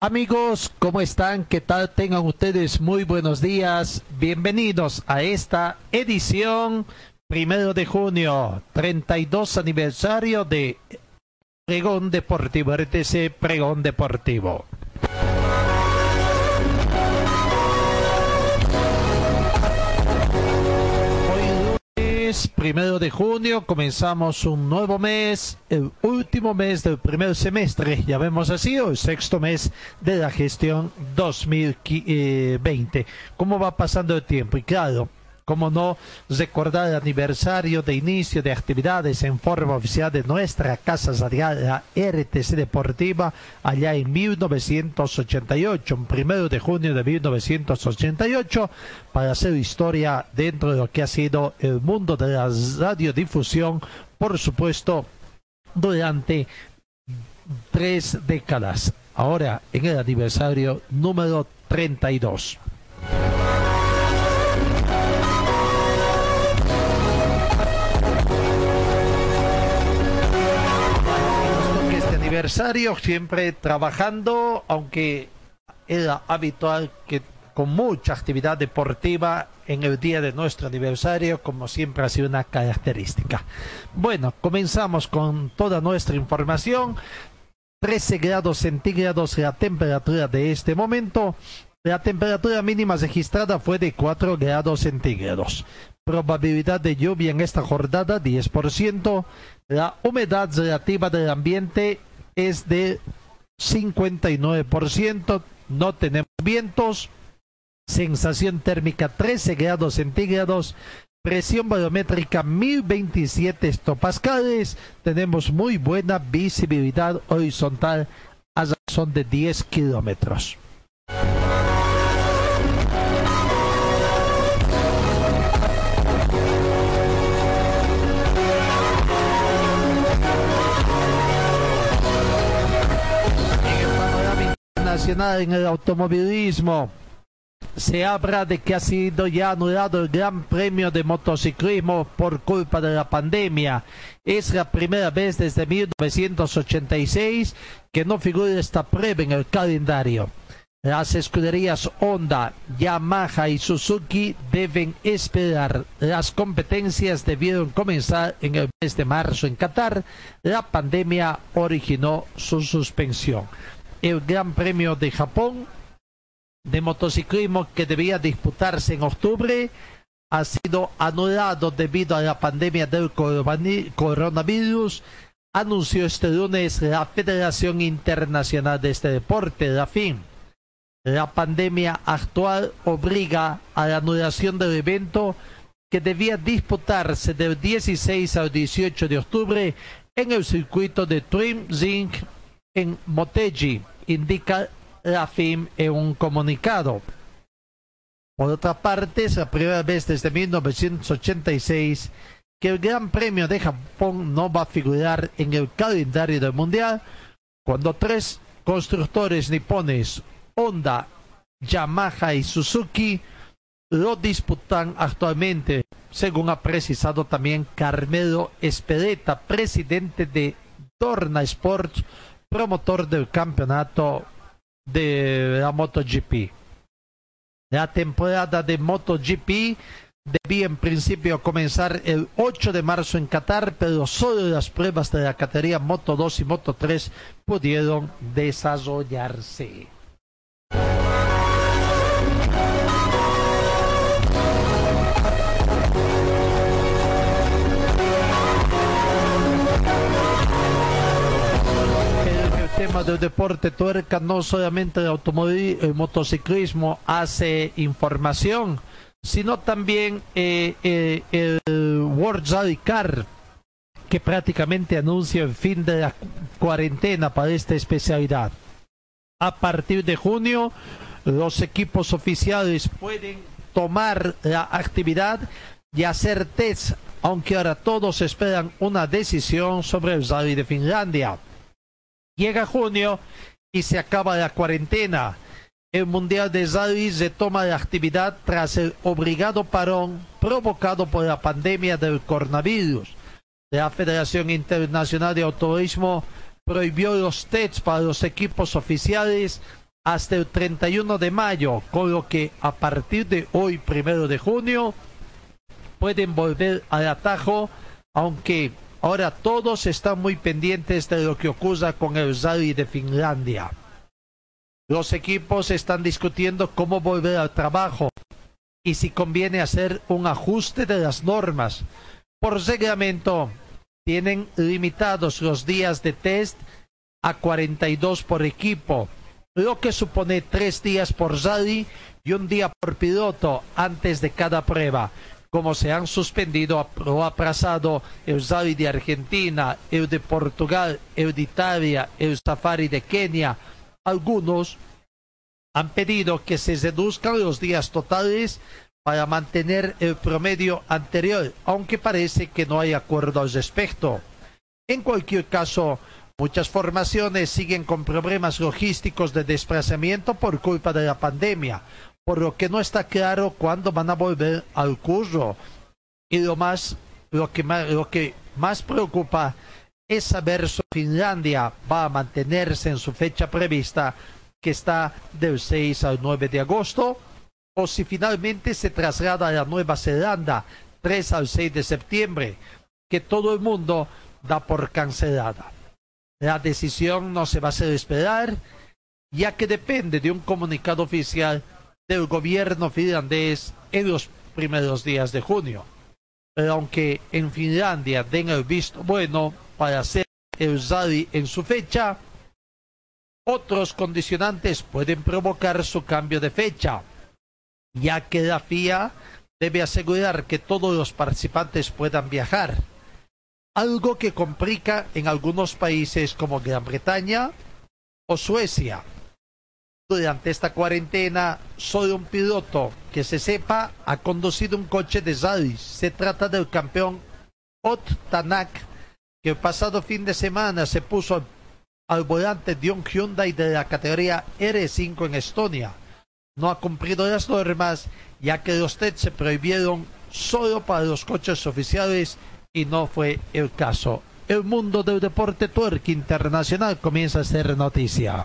Amigos, ¿cómo están? ¿Qué tal? Tengan ustedes muy buenos días. Bienvenidos a esta edición primero de junio, 32 aniversario de Pregón Deportivo, RTC Pregón Deportivo. Primero de junio, comenzamos un nuevo mes, el último mes del primer semestre, ya vemos así, el sexto mes de la gestión 2020. ¿Cómo va pasando el tiempo? Y claro, cómo no recordar el aniversario de inicio de actividades en forma oficial de nuestra Casa Radial, la RTC Deportiva, allá en 1988, un primero de junio de 1988, para hacer historia dentro de lo que ha sido el mundo de la radiodifusión, por supuesto, durante tres décadas. Ahora en el aniversario número 32. Aniversario, siempre trabajando, aunque era habitual que con mucha actividad deportiva en el día de nuestro aniversario, como siempre ha sido una característica. Bueno, comenzamos con toda nuestra información. 13 grados centígrados la temperatura de este momento. La temperatura mínima registrada fue de 4 grados centígrados. Probabilidad de lluvia en esta jornada 10%. La humedad relativa del ambiente es de 59%. No tenemos vientos. Sensación térmica 13 grados centígrados. Presión barométrica 1027 hectopascales. Tenemos muy buena visibilidad horizontal a razón de 10 kilómetros. Nacional en el automovilismo. Se habla de que ha sido ya anulado el Gran Premio de Motociclismo por culpa de la pandemia. Es la primera vez desde 1986 que no figura esta prueba en el calendario. Las escuderías Honda, Yamaha y Suzuki deben esperar. Las competencias debieron comenzar en el mes de marzo en Qatar. La pandemia originó su suspensión el Gran Premio de Japón de motociclismo que debía disputarse en octubre ha sido anulado debido a la pandemia del coronavirus, anunció este lunes la Federación Internacional de este deporte, la FIN. La pandemia actual obliga a la anulación del evento que debía disputarse del 16 al 18 de octubre en el circuito de Twin Zinc en Motegi, indica la FIM en un comunicado. Por otra parte, es la primera vez desde 1986 que el Gran Premio de Japón no va a figurar en el calendario del Mundial, cuando tres constructores nipones, Honda, Yamaha y Suzuki, lo disputan actualmente, según ha precisado también Carmelo Espereta, presidente de Dorna Sports, promotor del campeonato de la MotoGP. La temporada de MotoGP debía en principio comenzar el 8 de marzo en Qatar, pero solo las pruebas de la categoría Moto 2 y Moto 3 pudieron desarrollarse. Tema del deporte tuerca, no solamente el automóvil, el motociclismo hace información, sino también eh, eh, el World Rally Car, que prácticamente anuncia el fin de la cuarentena para esta especialidad. A partir de junio, los equipos oficiales pueden retomar la actividad y hacer test, aunque ahora todos esperan una decisión sobre el rally de Finlandia. Llega junio y se acaba la cuarentena. El Mundial de Rally retoma la actividad tras el obligado parón provocado por la pandemia del coronavirus. La Federación Internacional de Autorismo prohibió los tests para los equipos oficiales hasta el 31 de mayo, con lo que a partir de hoy, primero de junio, pueden volver al atajo, aunque ahora todos están muy pendientes de lo que ocurra con el rally de Finlandia. Los equipos están discutiendo cómo volver al trabajo y si conviene hacer un ajuste de las normas. Por reglamento, tienen limitados los días de test a 42 por equipo, lo que supone tres días por rally y un día por piloto antes de cada prueba. Como se han suspendido o aplazado el de Argentina, el de Portugal, el de Italia, el safari de Kenia, algunos han pedido que se reduzcan los días totales para mantener el promedio anterior, aunque parece que no hay acuerdo al respecto. En cualquier caso, muchas formaciones siguen con problemas logísticos de desplazamiento por culpa de la pandemia, por lo que no está claro cuándo van a volver al curso. Y lo más, lo que más, lo que más preocupa es saber si Finlandia va a mantenerse en su fecha prevista, que está del 6 al 9 de agosto, o si finalmente se traslada a la Nueva Zelanda 3 al 6 de septiembre, que todo el mundo da por cancelada. La decisión no se va a hacer esperar, ya que depende de un comunicado oficial del gobierno finlandés en los primeros días de junio. Pero aunque en Finlandia den el visto bueno para hacer el rally en su fecha, otros condicionantes pueden provocar su cambio de fecha ya que la FIA debe asegurar que todos los participantes puedan viajar, algo que complica en algunos países como Gran Bretaña o Suecia. Durante esta cuarentena, solo un piloto que se sepa ha conducido un coche de rally. Se trata del campeón Ot Tanak, que el pasado fin de semana se puso al volante de un Hyundai de la categoría R5 en Estonia no ha cumplido las normas, ya que los test se prohibieron solo para los coches oficiales y no fue el caso. El mundo del deporte tuerque internacional comienza a ser noticia.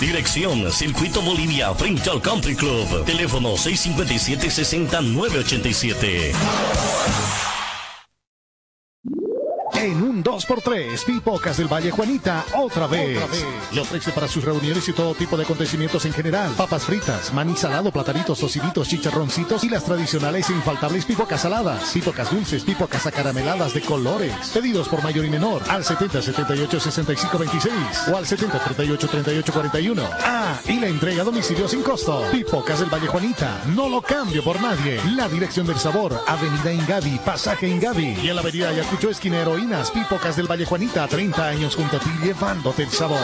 Dirección Circuito Bolivia frente al Country Club. Teléfono 657 60 987. En un 2x3. Pipocas del Valle Juanita, otra vez. Los ofrece para sus reuniones y todo tipo de acontecimientos en general. Papas fritas, maní salado, platanitos, tociditos, chicharroncitos y las tradicionales e infaltables pipocas saladas. Pipocas dulces, pipocas acarameladas de colores. Pedidos por mayor y menor al 70 78 65 26 o al 70 38 38 41. Ah, y la entrega a domicilio sin costo. Pipocas del Valle Juanita, no lo cambio por nadie. La dirección del sabor, Avenida Ingavi, Pasaje Ingavi y en la Avenida Ayacucho Esquinero y Pipocas del Valle Juanita, 30 años junto a ti llevándote el sabor.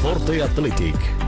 Forte Athletic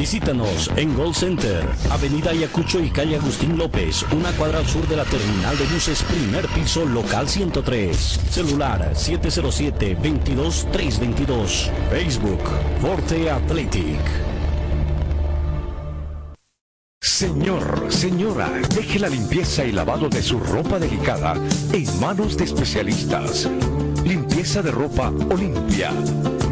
Visítanos en Gold Center, Avenida Ayacucho y calle Agustín López, una cuadra al sur de la terminal de buses, primer piso, local 103. Celular 707-22322. Facebook, Forte Athletic. Señor, señora, deje la limpieza y lavado de su ropa delicada en manos de especialistas. Limpieza de ropa Olimpia.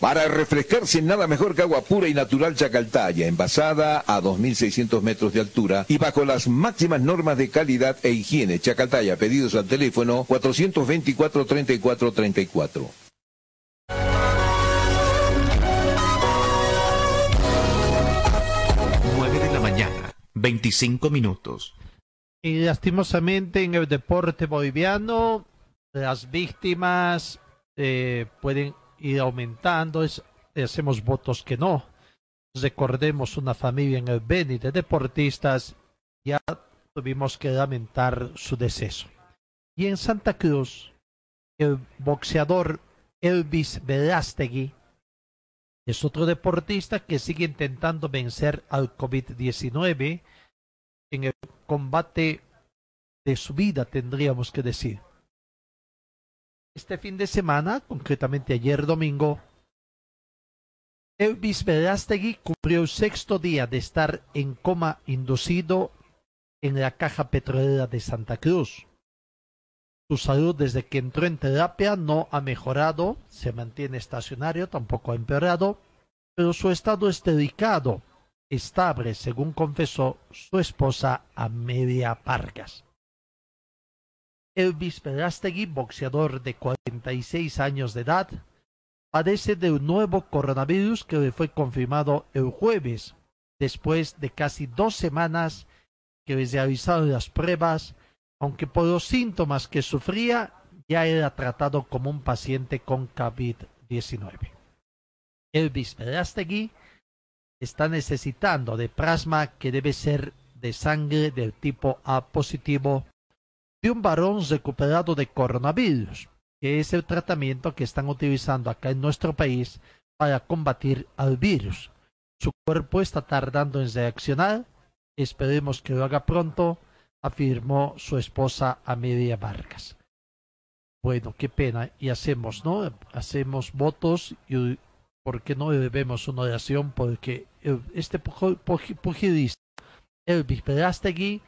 Para refrescarse, nada mejor que agua pura y natural Chacaltaya, envasada a 2.600 metros de altura y bajo las máximas normas de calidad e higiene. Chacaltaya, pedidos al teléfono 424-3434. 9 de la mañana, 25 minutos. Y lastimosamente en el deporte boliviano las víctimas eh, pueden ir aumentando. Es, hacemos votos que no. Recordemos una familia en el Beni de deportistas. Ya tuvimos que lamentar su deceso. Y en Santa Cruz, el boxeador Elvis Verástegui es otro deportista que sigue intentando vencer al COVID-19 en el combate de su vida, tendríamos que decir. Este fin de semana, concretamente ayer domingo, Elvis Verástegui cumplió el sexto día de estar en coma inducido en la caja petrolera de Santa Cruz. Su salud desde que entró en terapia no ha mejorado, se mantiene estacionario, tampoco ha empeorado, pero su estado es delicado, estable, según confesó su esposa Amelia Vargas. Elvis Verástegui, boxeador de 46 años de edad, padece de un nuevo coronavirus que le fue confirmado el jueves, después de casi dos semanas que le realizaron las pruebas, aunque por los síntomas que sufría ya era tratado como un paciente con COVID-19. Elvis Verástegui está necesitando de plasma que debe ser de sangre del tipo A positivo de un varón recuperado de coronavirus, que es el tratamiento que están utilizando acá en nuestro país para combatir al virus. Su cuerpo está tardando en reaccionar, esperemos que lo haga pronto, afirmó su esposa Amelia Vargas. Bueno, qué pena, y hacemos, ¿no? Hacemos votos y ¿por qué no debemos una oración? Porque este pugilista, Elvis Verástegui,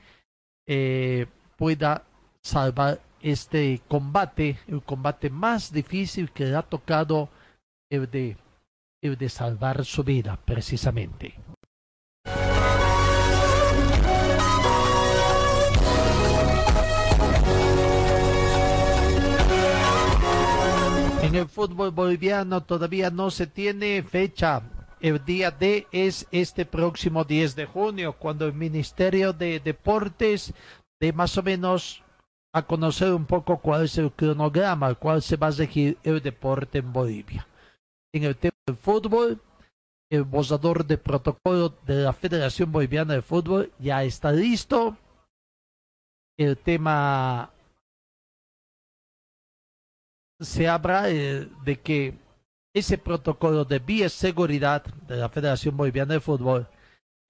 eh, pueda salvar este combate, el combate más difícil que le ha tocado el de, de salvar su vida, precisamente. En el fútbol boliviano todavía no se tiene fecha. El día D es este próximo 10 de junio, cuando el Ministerio de Deportes de más o menos a conocer un poco cuál es el cronograma al cual se va a regir el deporte en Bolivia. En el tema del fútbol, el borrador de protocolo de la Federación Boliviana de Fútbol ya está listo. El tema se habla eh, de que ese protocolo de bioseguridad de la Federación Boliviana de Fútbol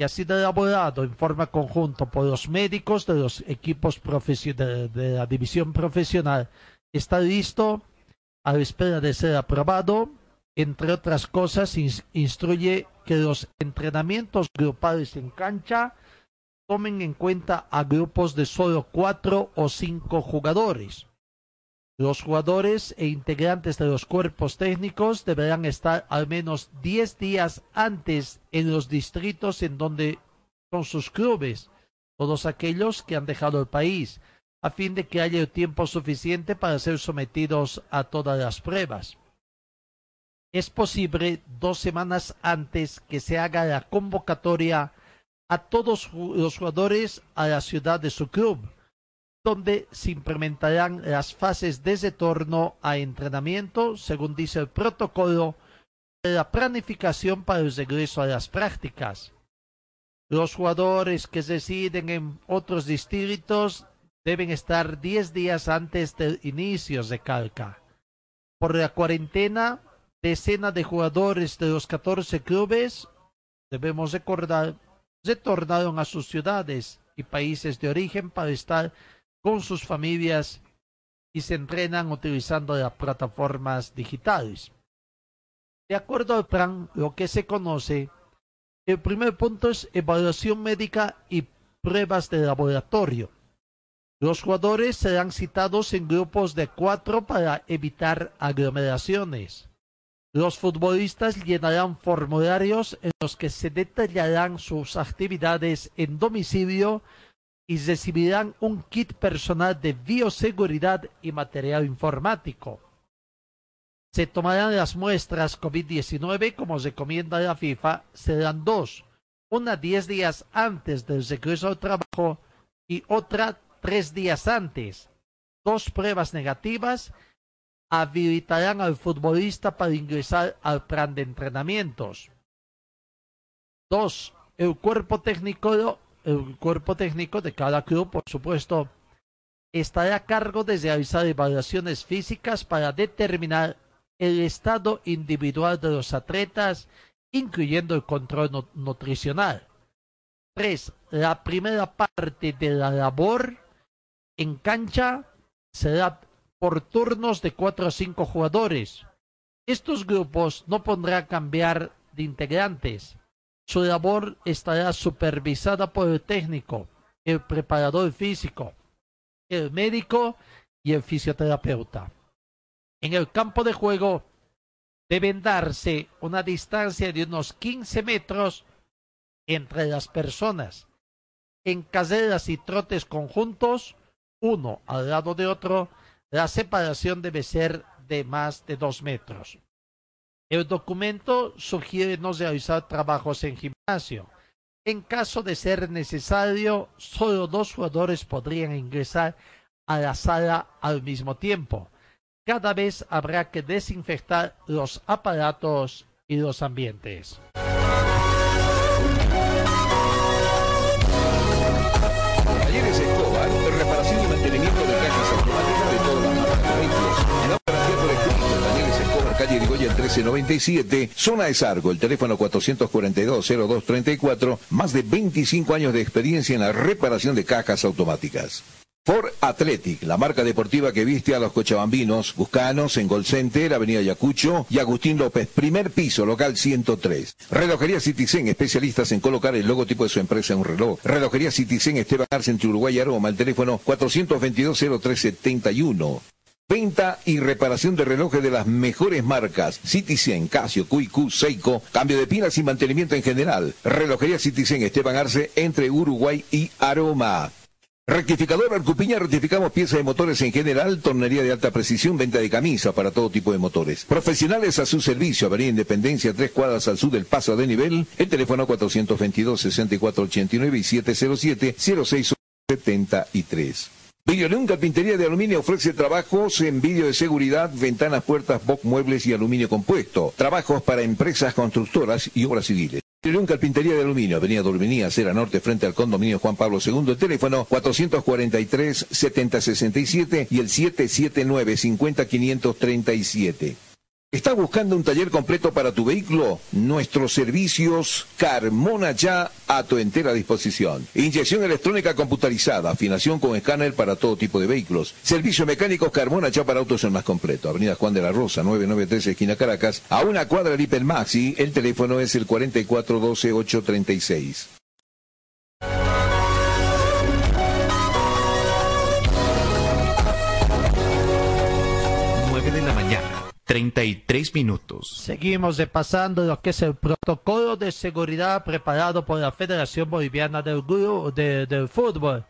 ha sido elaborado en forma conjunta por los médicos de los equipos de, de la división profesional está listo a la espera de ser aprobado. Entre otras cosas, instruye que los entrenamientos grupales en cancha tomen en cuenta a grupos de solo cuatro o cinco jugadores. Los jugadores e integrantes de los cuerpos técnicos deberán estar al menos 10 días antes en los distritos en donde son sus clubes, todos aquellos que han dejado el país, a fin de que haya tiempo suficiente para ser sometidos a todas las pruebas. Es posible dos semanas antes que se haga la convocatoria a todos los jugadores a la ciudad de su club donde se implementarán las fases de retorno a entrenamiento, según dice el protocolo de la planificación para el regreso a las prácticas. Los jugadores que residen en otros distritos deben estar 10 días antes del inicio de calca. Por la cuarentena, decenas de jugadores de los 14 clubes, debemos recordar, retornaron a sus ciudades y países de origen para estar con sus familias y se entrenan utilizando las plataformas digitales. De acuerdo al plan, lo que se conoce, el primer punto es evaluación médica y pruebas de laboratorio. Los jugadores serán citados en grupos de cuatro para evitar aglomeraciones. Los futbolistas llenarán formularios en los que se detallarán sus actividades en domicilio y recibirán un kit personal de bioseguridad y material informático. Se tomarán las muestras COVID-19 como recomienda la FIFA, serán dos, una diez días antes del regreso al trabajo y otra tres días antes. Dos pruebas negativas habilitarán al futbolista para ingresar al plan de entrenamientos. Dos, el cuerpo técnico el cuerpo técnico de cada club, por supuesto, estará a cargo de realizar evaluaciones físicas para determinar el estado individual de los atletas, incluyendo el control nutricional. 3. La primera parte de la labor en cancha será por turnos de 4 a 5 jugadores. Estos grupos no podrán cambiar de integrantes. Su labor estará supervisada por el técnico, el preparador físico, el médico y el fisioterapeuta. En el campo de juego deben darse una distancia de unos 15 metros entre las personas. En carreras y trotes conjuntos, uno al lado de otro, la separación debe ser de más de dos metros. El documento sugiere no realizar trabajos en gimnasio. En caso de ser necesario, solo dos jugadores podrían ingresar a la sala al mismo tiempo. Cada vez habrá que desinfectar los aparatos y los ambientes. Calle Irigoyen 1397, zona de Sargo, el teléfono 442-0234, más de 25 años de experiencia en la reparación de cajas automáticas. Ford Athletic, la marca deportiva que viste a los cochabambinos, buscanos en Gol Center, Avenida Yacucho y Agustín López, primer piso, local 103. Relojería Citizen, especialistas en colocar el logotipo de su empresa en un reloj. Relojería Citizen, Esteban Arce, entre Uruguay y Aroma, el teléfono 422-0371. Venta y reparación de relojes de las mejores marcas. Citizen, Casio, QQ, Seiko. Cambio de pilas y mantenimiento en general. Relojería Citizen Esteban Arce entre Uruguay y Aroma. Rectificador Arcupiña, rectificamos piezas de motores en general, tornería de alta precisión, venta de camisas para todo tipo de motores. Profesionales a su servicio, Avenida Independencia, tres cuadras al sur del paso de nivel, el teléfono 422-6489 y 707-0673. Videoleón Carpintería de Aluminio ofrece trabajos en vídeo de seguridad, ventanas, puertas, box, muebles y aluminio compuesto. Trabajos para empresas constructoras y obras civiles. Videoleón Carpintería de Aluminio, Avenida Dorminía, Acera Norte, frente al condominio Juan Pablo II, el teléfono 443-7067 y el 779-50537. ¿Estás buscando un taller completo para tu vehículo? Nuestros servicios Carmona ya a tu entera disposición. Inyección electrónica computarizada, afinación con escáner para todo tipo de vehículos. Servicio mecánico Carmona ya para autos el más completo. Avenida Juan de la Rosa, 993 esquina Caracas, a una cuadra de Hipermaxi. El teléfono es el 4412836. 33 minutos. Seguimos repasando lo que es el protocolo de seguridad preparado por la Federación Boliviana del, de- del Fútbol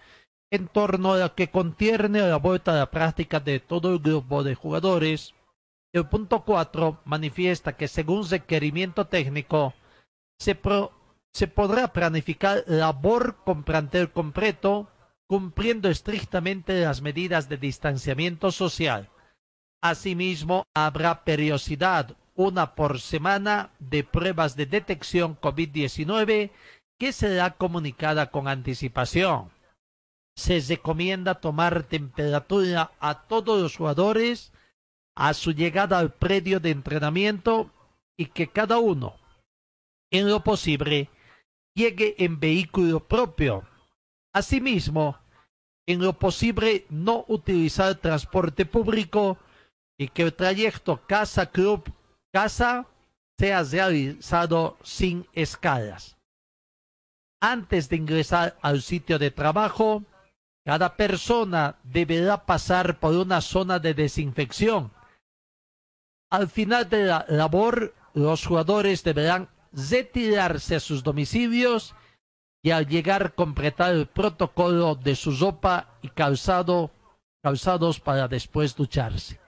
en torno a lo que contiene la vuelta a la práctica de todo el grupo de jugadores. El punto 4 manifiesta que según requerimiento técnico se podrá planificar labor con plantel completo cumpliendo estrictamente las medidas de distanciamiento social. Asimismo, habrá periodicidad, una por semana, de pruebas de detección COVID-19 que será comunicada con anticipación. Se recomienda tomar temperatura a todos los jugadores a su llegada al predio de entrenamiento y que cada uno, en lo posible, llegue en vehículo propio. Asimismo, en lo posible no utilizar transporte público y que el trayecto casa-club casa sea realizado sin escalas. Antes de ingresar al sitio de trabajo, cada persona deberá pasar por una zona de desinfección. Al final de la labor, los jugadores deberán retirarse a sus domicilios y al llegar completar el protocolo de su ropa y calzado, calzados para después ducharse.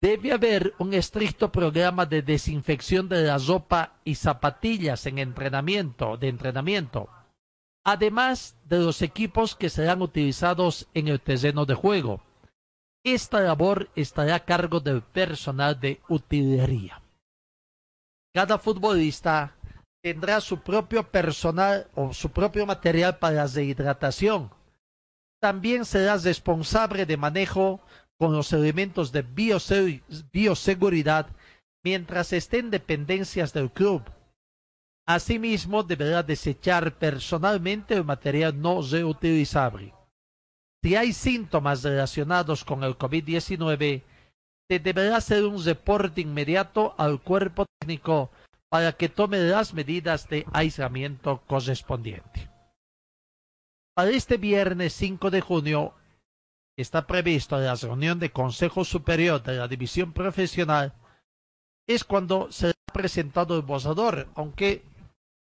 Debe haber un estricto programa de desinfección de la ropa y zapatillas en entrenamiento, de entrenamiento, además de los equipos que serán utilizados en el terreno de juego. Esta labor estará a cargo del personal de utilería. Cada futbolista tendrá su propio personal o su propio material para la rehidratación. También será responsable de manejo con los elementos de biose- bioseguridad mientras esté en dependencias del club. Asimismo, deberá desechar personalmente el material no reutilizable. Si hay síntomas relacionados con el COVID-19, se deberá hacer un reporte inmediato al cuerpo técnico para que tome las medidas de aislamiento correspondiente. Para este viernes 5 de junio está previsto la reunión de Consejo Superior de la División Profesional. Es cuando será presentado el borrador, aunque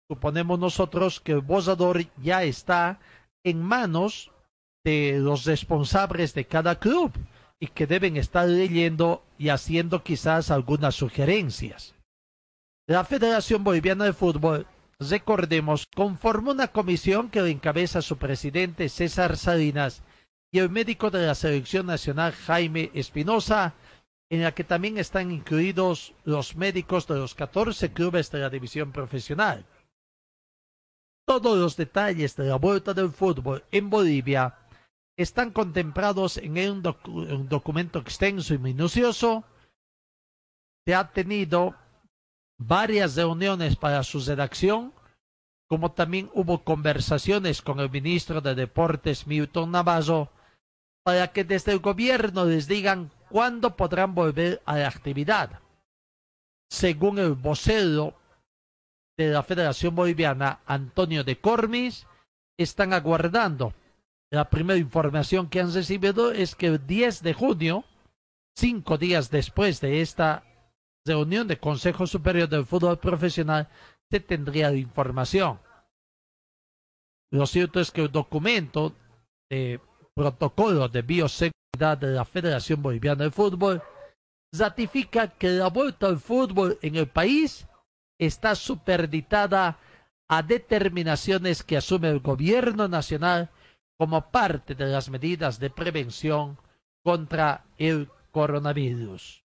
suponemos nosotros que el borrador ya está en manos de los responsables de cada club y que deben estar leyendo y haciendo quizás algunas sugerencias. La Federación Boliviana de Fútbol, recordemos, conformó una comisión que encabeza su presidente César Salinas y el médico de la selección nacional Jaime Espinosa, en la que también están incluidos los médicos de los 14 clubes de la división profesional. Todos los detalles de la vuelta del fútbol en Bolivia están contemplados en un, docu- un documento extenso y minucioso. Se ha tenido varias reuniones para su redacción, como también hubo conversaciones con el ministro de Deportes Milton Navarro para que desde el gobierno les digan cuándo podrán volver a la actividad. Según el vocero de la Federación Boliviana, Antonio de Cormis, están aguardando. La primera información que han recibido es que el 10 de junio, cinco días después de esta reunión de Consejo Superior del Fútbol Profesional, se tendría información. Lo cierto es que el documento de protocolo de bioseguridad de la Federación Boliviana de Fútbol ratifica que la vuelta al fútbol en el país está superditada a determinaciones que asume el gobierno nacional como parte de las medidas de prevención contra el coronavirus.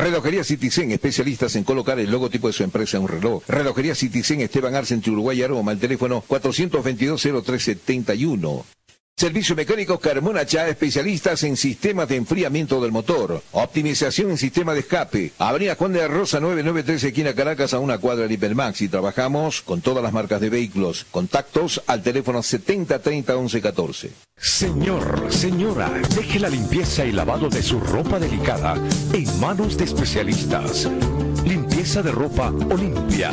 Relojería Citizen, especialistas en colocar el logotipo de su empresa en un reloj. Relojería Citizen, Esteban Arce, entre Uruguay y Aroma, el teléfono 422-0371. Servicio Mecánico Carmona Chá, especialistas en sistemas de enfriamiento del motor, optimización en sistema de escape. Avenida Juan de Rosa 9913, esquina Caracas, a una cuadra de Hipermax. Y trabajamos con todas las marcas de vehículos. Contactos al teléfono 7030 1114. Señor, señora, deje la limpieza y lavado de su ropa delicada en manos de especialistas. Limpieza de ropa Olimpia.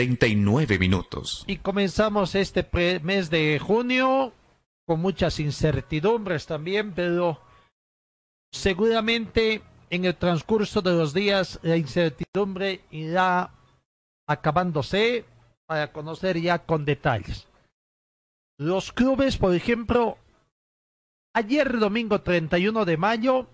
39 minutos. Y comenzamos este mes de junio con muchas incertidumbres también, pero seguramente en el transcurso de los días la incertidumbre irá acabándose para conocer ya con detalles. Los clubes, por ejemplo, ayer domingo 31 de mayo,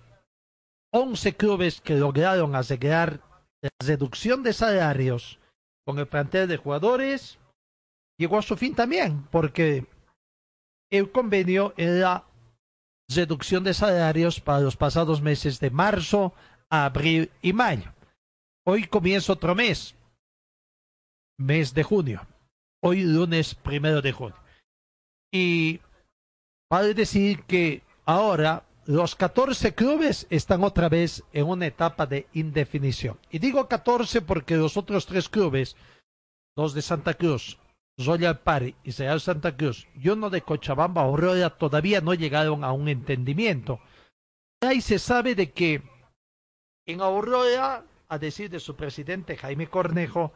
11 clubes que lograron asegurar la reducción de salarios con el plantel de jugadores llegó a su fin también, porque el convenio era reducción de salarios para los pasados meses de marzo, abril y mayo. Hoy comienza otro mes, mes de junio. Hoy lunes primero de junio. Y vale decir que ahora los 14 clubes están otra vez en una etapa de indefinición. Y digo 14 porque los otros tres clubes, dos de Santa Cruz, Royal Party y Real Santa Cruz, y uno de Cochabamba, Aurora, todavía no llegaron a un entendimiento. Ahí se sabe de que en Aurora, a decir de su presidente Jaime Cornejo,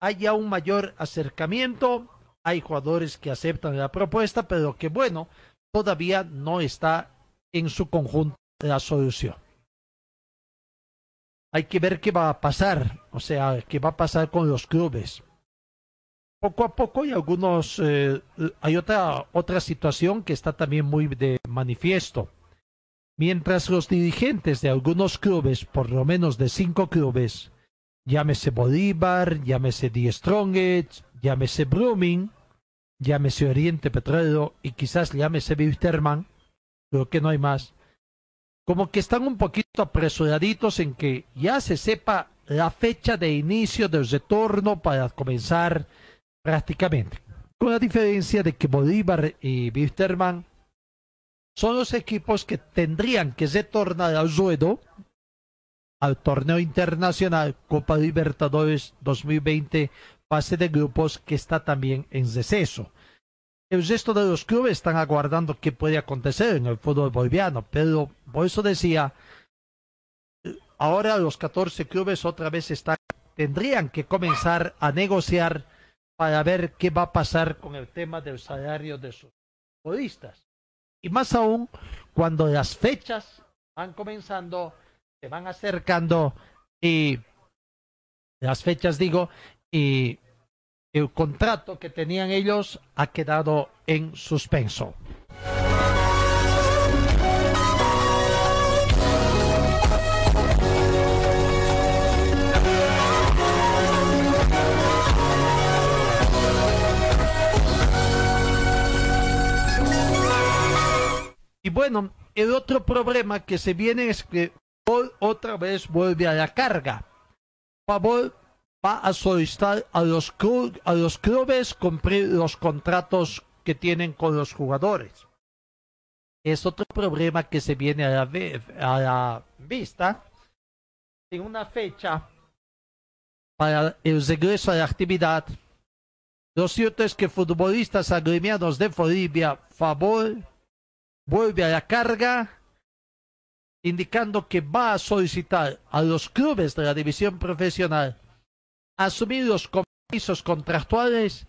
hay ya un mayor acercamiento, hay jugadores que aceptan la propuesta, pero que bueno, todavía no está en su conjunto la solución. Hay que ver qué va a pasar, o sea, qué va a pasar con los clubes. Poco a poco hay algunos, eh, hay otra otra situación que está también muy de manifiesto. Mientras los dirigentes de algunos clubes, por lo menos de cinco clubes, llámese Bolívar, llámese Die Strongest, llámese Blooming, llámese Oriente Petrolero y quizás llámese Wilterman, creo que no hay más, como que están un poquito apresuraditos en que ya se sepa la fecha de inicio del retorno para comenzar prácticamente. Con la diferencia de que Bolívar y Wilterman son los equipos que tendrían que retornar al ruedo al torneo internacional Copa Libertadores 2020 fase de grupos que está también en receso. El resto de los clubes están aguardando qué puede acontecer en el fútbol boliviano, pero por eso decía, ahora los 14 clubes otra vez están, tendrían que comenzar a negociar para ver qué va a pasar con el tema del salario de sus futbolistas. Y más aún cuando las fechas van comenzando, se van acercando y las fechas digo, y el contrato que tenían ellos ha quedado en suspenso. Y bueno, el otro problema que se viene es que otra vez vuelve a la carga. Va a solicitar a los, a los clubes cumplir los contratos que tienen con los jugadores. Es otro problema que se viene a la, ve- a la vista en una fecha para el regreso a la actividad. Lo cierto es que futbolistas agremiados de Bolivia, favor, vuelve a la carga, indicando que va a solicitar a los clubes de la división profesional asumir los compromisos contractuales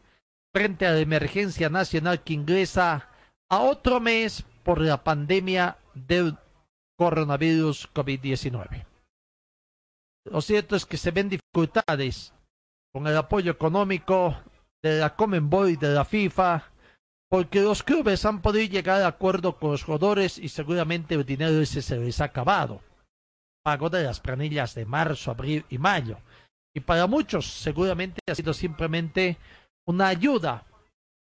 frente a la emergencia nacional que ingresa a otro mes por la pandemia del coronavirus COVID-19. Lo cierto es que se ven dificultades con el apoyo económico de la Comenbol y de la FIFA porque los clubes han podido llegar a acuerdo con los jugadores y seguramente el dinero ese se les ha acabado. Pago de las planillas de marzo, abril y mayo. Y para muchos seguramente ha sido simplemente una ayuda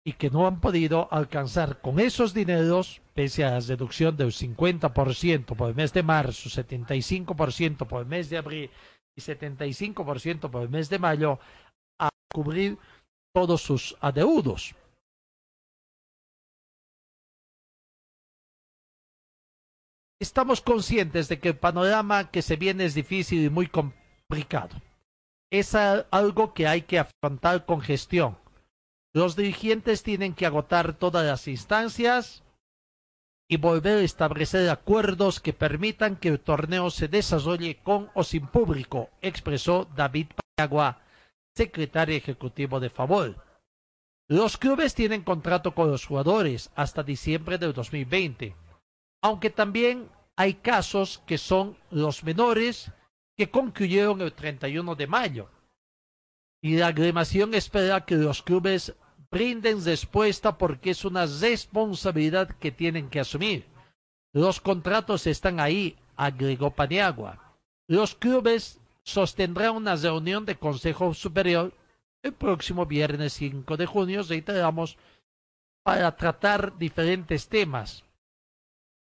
y que no han podido alcanzar con esos dineros, pese a la deducción del 50% por el mes de marzo, 75% por el mes de abril y 75% por el mes de mayo, a cubrir todos sus adeudos. Estamos conscientes de que el panorama que se viene es difícil y muy complicado. Es algo que hay que afrontar con gestión. Los dirigentes tienen que agotar todas las instancias y volver a establecer acuerdos que permitan que el torneo se desarrolle con o sin público, expresó David Pagua, secretario ejecutivo de Favor. Los clubes tienen contrato con los jugadores hasta diciembre del 2020 aunque también hay casos que son los menores que concluyeron el 31 de mayo. Y la agremación espera que los clubes brinden respuesta porque es una responsabilidad que tienen que asumir. Los contratos están ahí, agregó Paniagua. Los clubes sostendrán una reunión de Consejo Superior el próximo viernes 5 de junio, reiteramos, para tratar diferentes temas.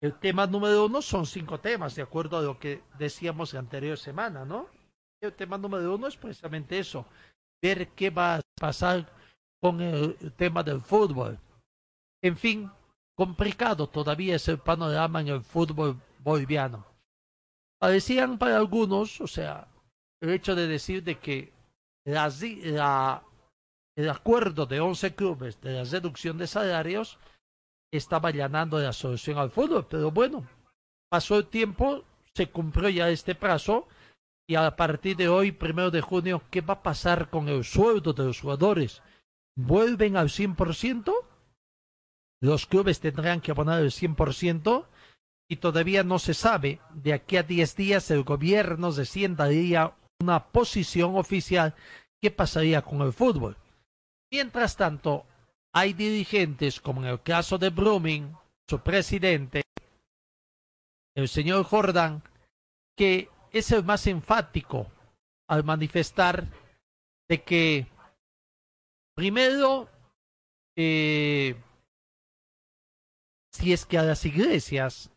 El tema número uno son cinco temas, de acuerdo a lo que decíamos la anterior semana, ¿no? El tema número uno es precisamente eso, ver qué va a pasar con el tema del fútbol. En fin, complicado todavía es el panorama en el fútbol boliviano. Parecían para algunos, o sea, el hecho de decir de que la, el acuerdo de 11 clubes de la reducción de salarios estaba llenando la solución al fútbol. Pero bueno, pasó el tiempo, se cumplió ya este plazo y a partir de hoy, primero de junio, ¿qué va a pasar con el sueldo de los jugadores? ¿Vuelven al 100%? Los clubes tendrán que abonar el 100% y todavía no se sabe. De aquí a 10 días el gobierno desciendaría una posición oficial qué pasaría con el fútbol. Mientras tanto, hay dirigentes, como en el caso de Blooming, su presidente, el señor Jordan, que es el más enfático al manifestar de que primero eh, si es que a las iglesias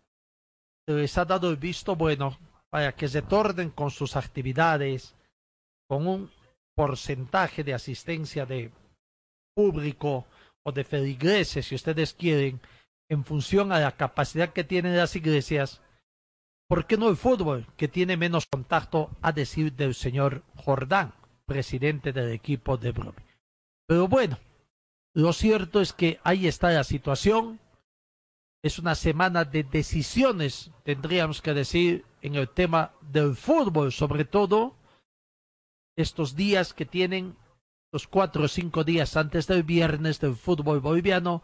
les ha dado el visto bueno para que se tornen con sus actividades con un porcentaje de asistencia de público o de feligreses, si ustedes quieren, en función a la capacidad que tienen las iglesias, ¿por qué no el fútbol, que tiene menos contacto, a decir del señor Jordán, presidente del equipo de Brome? Pero bueno, lo cierto es que ahí está la situación. Es una semana de decisiones, tendríamos que decir, en el tema del fútbol, sobre todo estos días que tienen los cuatro o cinco días antes del viernes del fútbol boliviano,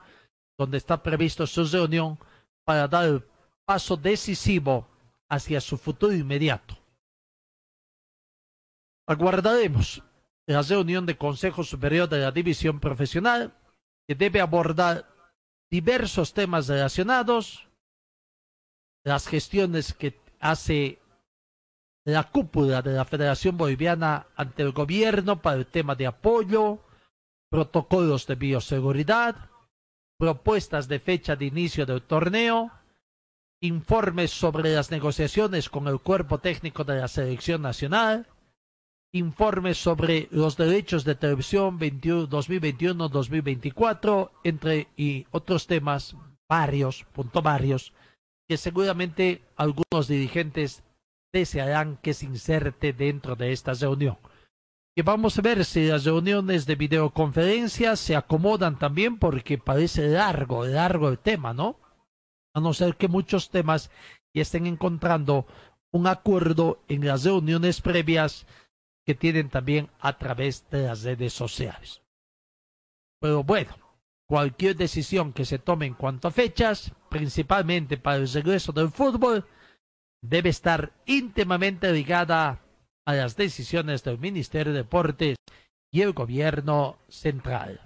donde está previsto su reunión para dar el paso decisivo hacia su futuro inmediato. Aguardaremos la reunión del Consejo Superior de la División Profesional, que debe abordar diversos temas relacionados, las gestiones que hace la cúpula de la Federación Boliviana ante el gobierno para el tema de apoyo, protocolos de bioseguridad, propuestas de fecha de inicio del torneo, informes sobre las negociaciones con el cuerpo técnico de la selección nacional, informes sobre los derechos de televisión 2021-2024, entre y otros temas varios, punto varios, que seguramente algunos dirigentes desearán que se inserte dentro de esta reunión. Y vamos a ver si las reuniones de videoconferencia se acomodan también porque parece largo, largo el tema, ¿no? A no ser que muchos temas ya estén encontrando un acuerdo en las reuniones previas que tienen también a través de las redes sociales. Pero bueno, cualquier decisión que se tome en cuanto a fechas, principalmente para el regreso del fútbol, debe estar íntimamente ligada a las decisiones del Ministerio de Deportes y el gobierno central.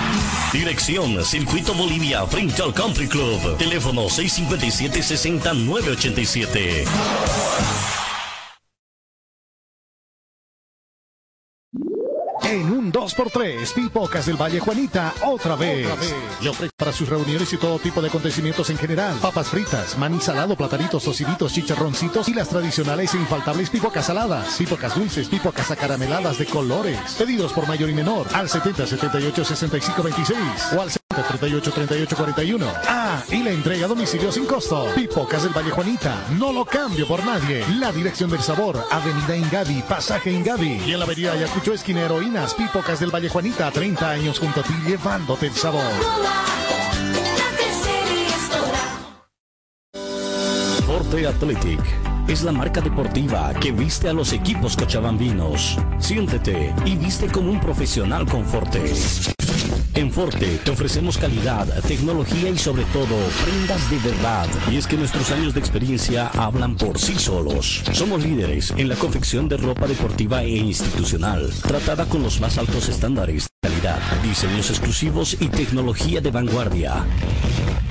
Dirección Circuito Bolivia frente al Country Club. Teléfono 657-60-987. En un 2x3, Pipocas del Valle Juanita, otra vez. Le ofrece para sus reuniones y todo tipo de acontecimientos en general. Papas fritas, maní salado, platanitos, tociditos, chicharroncitos y las tradicionales e infaltables pipocas saladas, pipocas dulces, pipocas acarameladas de colores. Pedidos por mayor y menor al 70 78 65 26 o al 70 38 38 41. Ah, y la entrega a domicilio sin costo. Pipocas del Valle Juanita, no lo cambio por nadie. La dirección del sabor, Avenida Ingavi, Pasaje Ingavi. Y en la Avenida Ayacucho, esquina Heroínas, Pipocas del Valle Juanita, 30 años junto a ti llevándote el sabor. Forte Athletic es la marca deportiva que viste a los equipos cochabambinos. Siéntete y viste como un profesional con Forte. En Forte te ofrecemos calidad, tecnología y sobre todo prendas de verdad. Y es que nuestros años de experiencia hablan por sí solos. Somos líderes en la confección de ropa deportiva e institucional, tratada con los más altos estándares de calidad, diseños exclusivos y tecnología de vanguardia.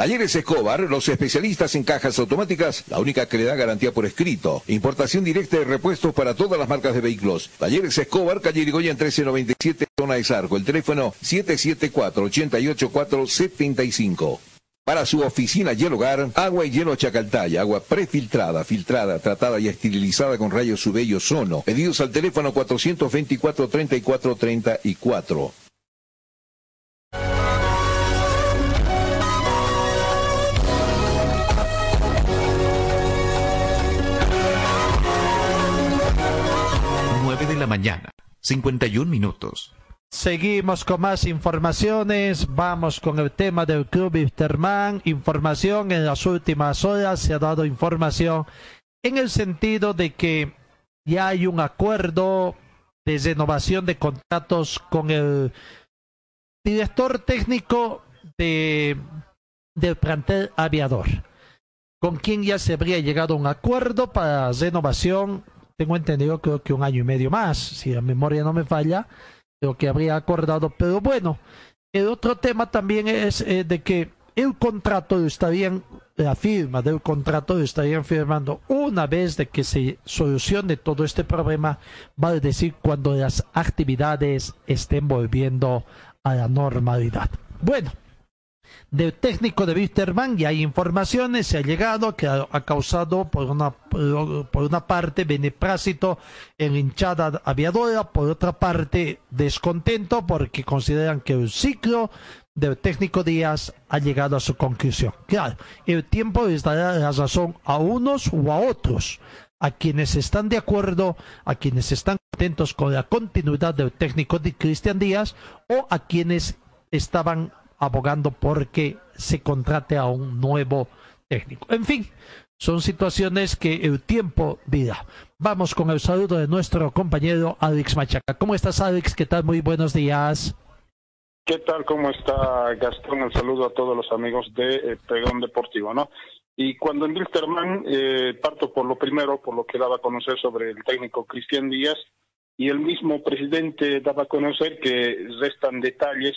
Talleres Escobar, los especialistas en cajas automáticas, la única que le da garantía por escrito. Importación directa de repuestos para todas las marcas de vehículos. Talleres Escobar, calle Irigoyen 1397, zona de Sarco. El teléfono 774-88475. Para su oficina y hogar, agua y hielo Chacaltaya, agua prefiltrada, filtrada, tratada y esterilizada con rayos UV y ozono. Pedidos al teléfono 424 3434. La mañana, 51 minutos. Seguimos con más informaciones. Vamos con el tema del Club Wisterman. Información en las últimas horas. Se ha dado información en el sentido de que ya hay un acuerdo de renovación de contratos con el director técnico de, del plantel aviador, con quien ya se habría llegado a un acuerdo para renovación. Tengo entendido, creo que un año y medio más, si la memoria no me falla lo que habría acordado. Pero bueno, el otro tema también es eh, de que el contrato lo estarían, la firma del contrato lo estarían firmando una vez de que se solucione todo este problema, vale decir cuando las actividades estén volviendo a la normalidad. Bueno, del técnico de Wisterman ya hay informaciones, se ha llegado que ha, causado por una, por una parte beneplácito en hinchada aviadora, por otra parte descontento porque consideran que el ciclo del técnico Díaz ha llegado a su conclusión. Claro, el tiempo les dará la razón a unos o a otros, a quienes están de acuerdo, a quienes están contentos con la continuidad del técnico de Cristian Díaz o a quienes estaban abogando porque se contrate a un nuevo técnico. En fin, son situaciones que el tiempo dirá. Vamos con el saludo de nuestro compañero Alex Machaca. ¿Cómo estás, Alex? ¿Qué tal? Muy buenos días. ¿Qué tal? ¿Cómo está Gastón? El saludo a todos los amigos de eh, Pregón Deportivo, ¿no? Y cuando en Wilterman, eh, parto por lo primero, por lo que daba a conocer sobre el técnico Cristian Díaz, y el mismo presidente daba a conocer que restan detalles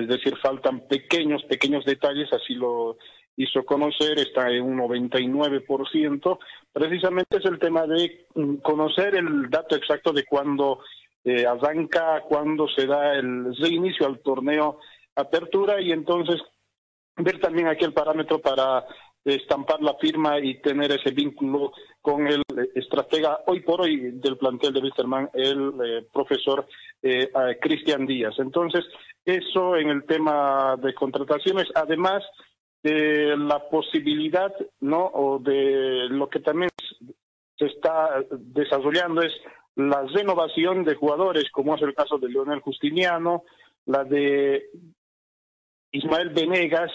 es decir, faltan pequeños, pequeños detalles, así lo hizo conocer, está en un 99%, precisamente es el tema de mm, conocer el dato exacto de cuándo eh, arranca cuando se da el reinicio al torneo Apertura y entonces ver también aquí el parámetro para estampar la firma y tener ese vínculo con el estratega hoy por hoy del plantel de Wisterman, el eh, profesor eh, Cristian Díaz. Entonces, eso en el tema de contrataciones, además de la posibilidad, ¿no? O de lo que también se está desarrollando es la renovación de jugadores, como es el caso de Leonel Justiniano, la de Ismael Venegas,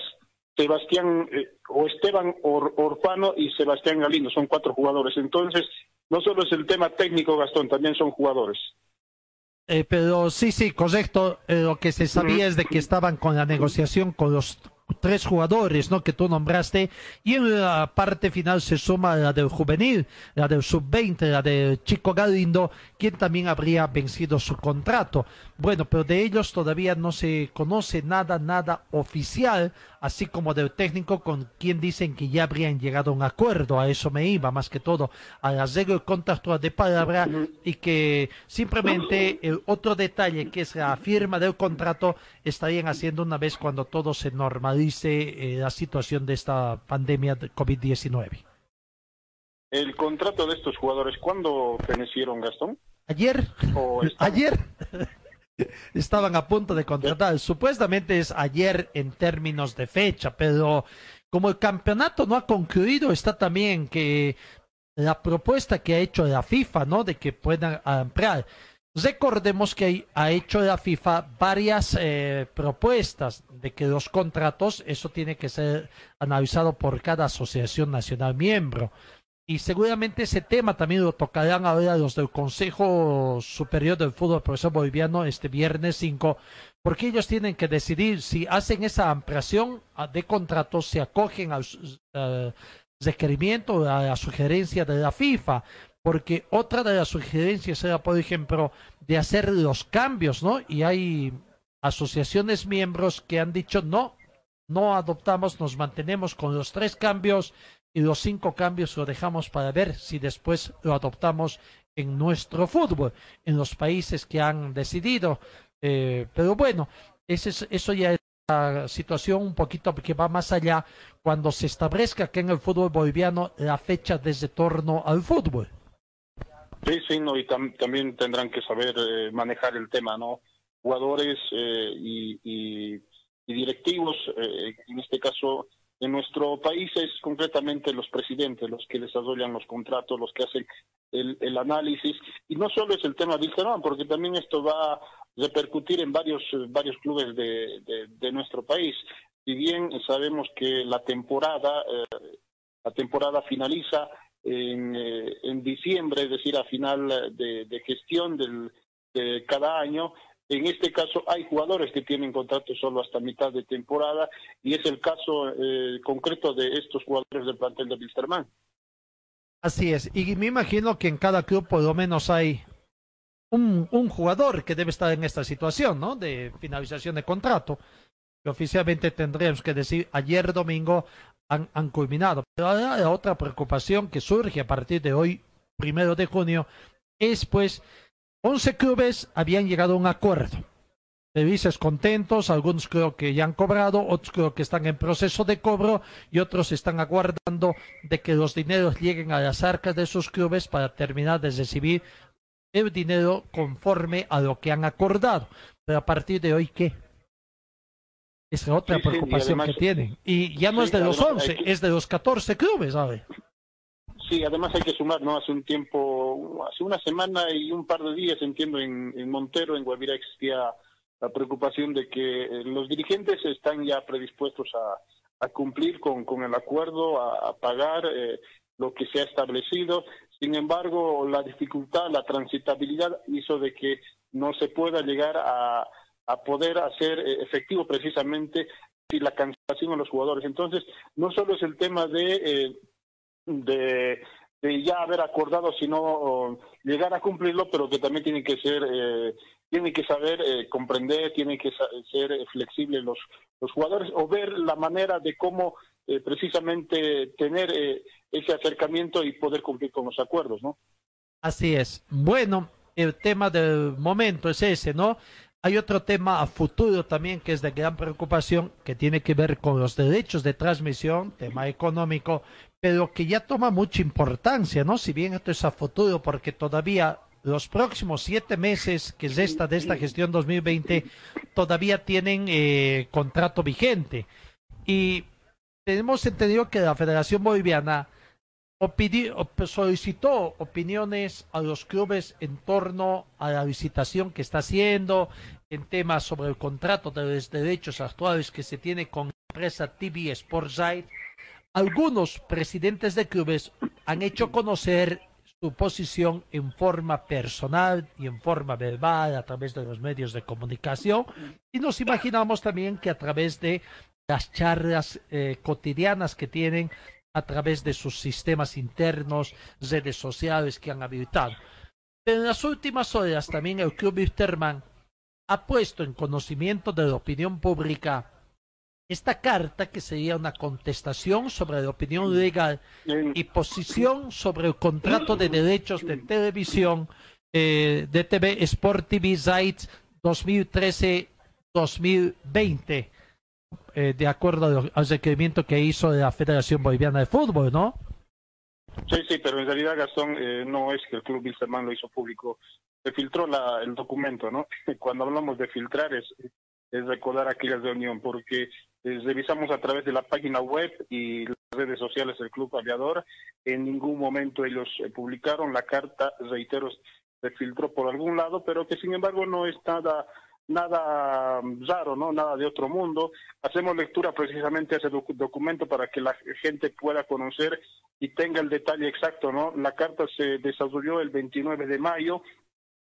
Sebastián eh, o Esteban Orfano y Sebastián Galindo, son cuatro jugadores. Entonces, no solo es el tema técnico, Gastón, también son jugadores. Eh, pero sí, sí, correcto. Eh, lo que se sabía es de que estaban con la negociación con los tres jugadores ¿no? que tú nombraste y en la parte final se suma la del juvenil, la del sub-20, la del Chico Galindo, quien también habría vencido su contrato. Bueno, pero de ellos todavía no se conoce nada, nada oficial, así como del técnico con quien dicen que ya habrían llegado a un acuerdo. A eso me iba, más que todo, al arreglo contractual de palabra y que simplemente el otro detalle, que es la firma del contrato, estarían haciendo una vez cuando todo se normalice eh, la situación de esta pandemia de COVID-19. El contrato de estos jugadores, ¿cuándo penecieron, Gastón? Ayer. Ayer. Estaban a punto de contratar. Supuestamente es ayer en términos de fecha, pero como el campeonato no ha concluido, está también que la propuesta que ha hecho la FIFA, ¿no? De que puedan ampliar. Recordemos que ha hecho la FIFA varias eh, propuestas de que los contratos, eso tiene que ser analizado por cada asociación nacional miembro y seguramente ese tema también lo tocarán ahora los del Consejo Superior del Fútbol Profesor Boliviano este viernes 5, porque ellos tienen que decidir si hacen esa ampliación de contratos, se acogen al uh, requerimiento, a la sugerencia de la FIFA, porque otra de las sugerencias era, por ejemplo, de hacer los cambios, ¿no? Y hay asociaciones miembros que han dicho no, no adoptamos, nos mantenemos con los tres cambios y los cinco cambios lo dejamos para ver si después lo adoptamos en nuestro fútbol, en los países que han decidido. Eh, pero bueno, ese, eso ya es la situación un poquito que va más allá cuando se establezca que en el fútbol boliviano la fecha de retorno al fútbol. Sí, sí, no, y también tendrán que saber eh, manejar el tema, ¿no? Jugadores eh, y, y, y, directivos, en este caso en nuestro país es concretamente los presidentes los que desarrollan los contratos, los que hacen el, el análisis. Y no solo es el tema de Wilstermann, porque también esto va a repercutir en varios, varios clubes de, de, nuestro país. Si bien sabemos que la temporada, eh, la temporada finaliza en, eh, en diciembre, es decir, a final de, de gestión del, de cada año, en este caso hay jugadores que tienen contrato solo hasta mitad de temporada y es el caso eh, concreto de estos jugadores del plantel de Wilstermann. Así es, y me imagino que en cada club por lo menos hay un, jugador que debe estar en esta situación, ¿no? De finalización de contrato. Que oficialmente tendríamos que decir ayer domingo han, culminado. Pero la otra preocupación que surge a partir de hoy, primero de junio, es pues 11 clubes habían llegado a un acuerdo. Felices, contentos, algunos creo que ya han cobrado, otros creo que están en proceso de cobro y otros están aguardando de que los dineros lleguen a las arcas de sus clubes para terminar de recibir el dinero conforme a lo que han acordado. Pero a partir de hoy, ¿qué? Es la otra preocupación que tienen. Y ya no es de los 11, es de los 14 clubes, ¿sabes? Sí, además hay que sumar, ¿no? Hace un tiempo, hace una semana y un par de días, entiendo, en, Montero, en Guavira, existía la preocupación de que eh, los dirigentes están ya predispuestos a, a cumplir con, el acuerdo, a, pagar eh, lo que se ha establecido. Sin embargo, la dificultad, la transitabilidad hizo de que no se pueda llegar a, a poder hacer eh, efectivo precisamente la cancelación de los jugadores. Entonces, no solo es el tema de de, ya haber acordado, sino llegar a cumplirlo, pero que también tienen que ser, eh, tienen que saber eh, comprender, tienen que ser eh, flexibles los, los jugadores o ver la manera de cómo eh, precisamente tener ese acercamiento y poder cumplir con los acuerdos, ¿no? Así es. Bueno, el tema del momento es ese, ¿no? Hay otro tema a futuro también que es de gran preocupación, que tiene que ver con los derechos de transmisión, tema económico, pero que ya toma mucha importancia, ¿no? Si bien esto es a futuro, porque todavía los próximos siete meses que resta de esta gestión 2020 todavía tienen eh, contrato vigente. Y tenemos entendido que la Federación Boliviana solicitó opiniones a los clubes en torno a la licitación que está haciendo, en temas sobre el contrato de los derechos actuales que se tiene con la empresa TV Sportside algunos presidentes de clubes han hecho conocer su posición en forma personal y en forma verbal a través de los medios de comunicación y nos imaginamos también que a través de las charlas eh, cotidianas que tienen a través de sus sistemas internos, redes sociales que han habilitado. Pero en las últimas horas también el Club Wisterman ha puesto en conocimiento de la opinión pública esta carta, que sería una contestación sobre la opinión legal y posición sobre el contrato de derechos de televisión eh, de TV Sport TV Sites 2013-2020, eh, de acuerdo al requerimiento que hizo la Federación Boliviana de Fútbol, ¿no? Sí, sí, pero en realidad, Gastón, eh, no es que el Club Wilstermann lo hizo público. Se filtró la, el documento, ¿no? Cuando hablamos de filtrar es, es recordar aquella reunión, porque revisamos a través de la página web y las redes sociales del Club Aviador. En ningún momento ellos eh, publicaron la carta, reitero, se filtró por algún lado, pero que sin embargo no es nada nada mm, raro, ¿no? Nada de otro mundo. Hacemos lectura precisamente a ese documento para que la gente pueda conocer y tenga el detalle exacto, ¿no? La carta se desarrolló el 29 de mayo,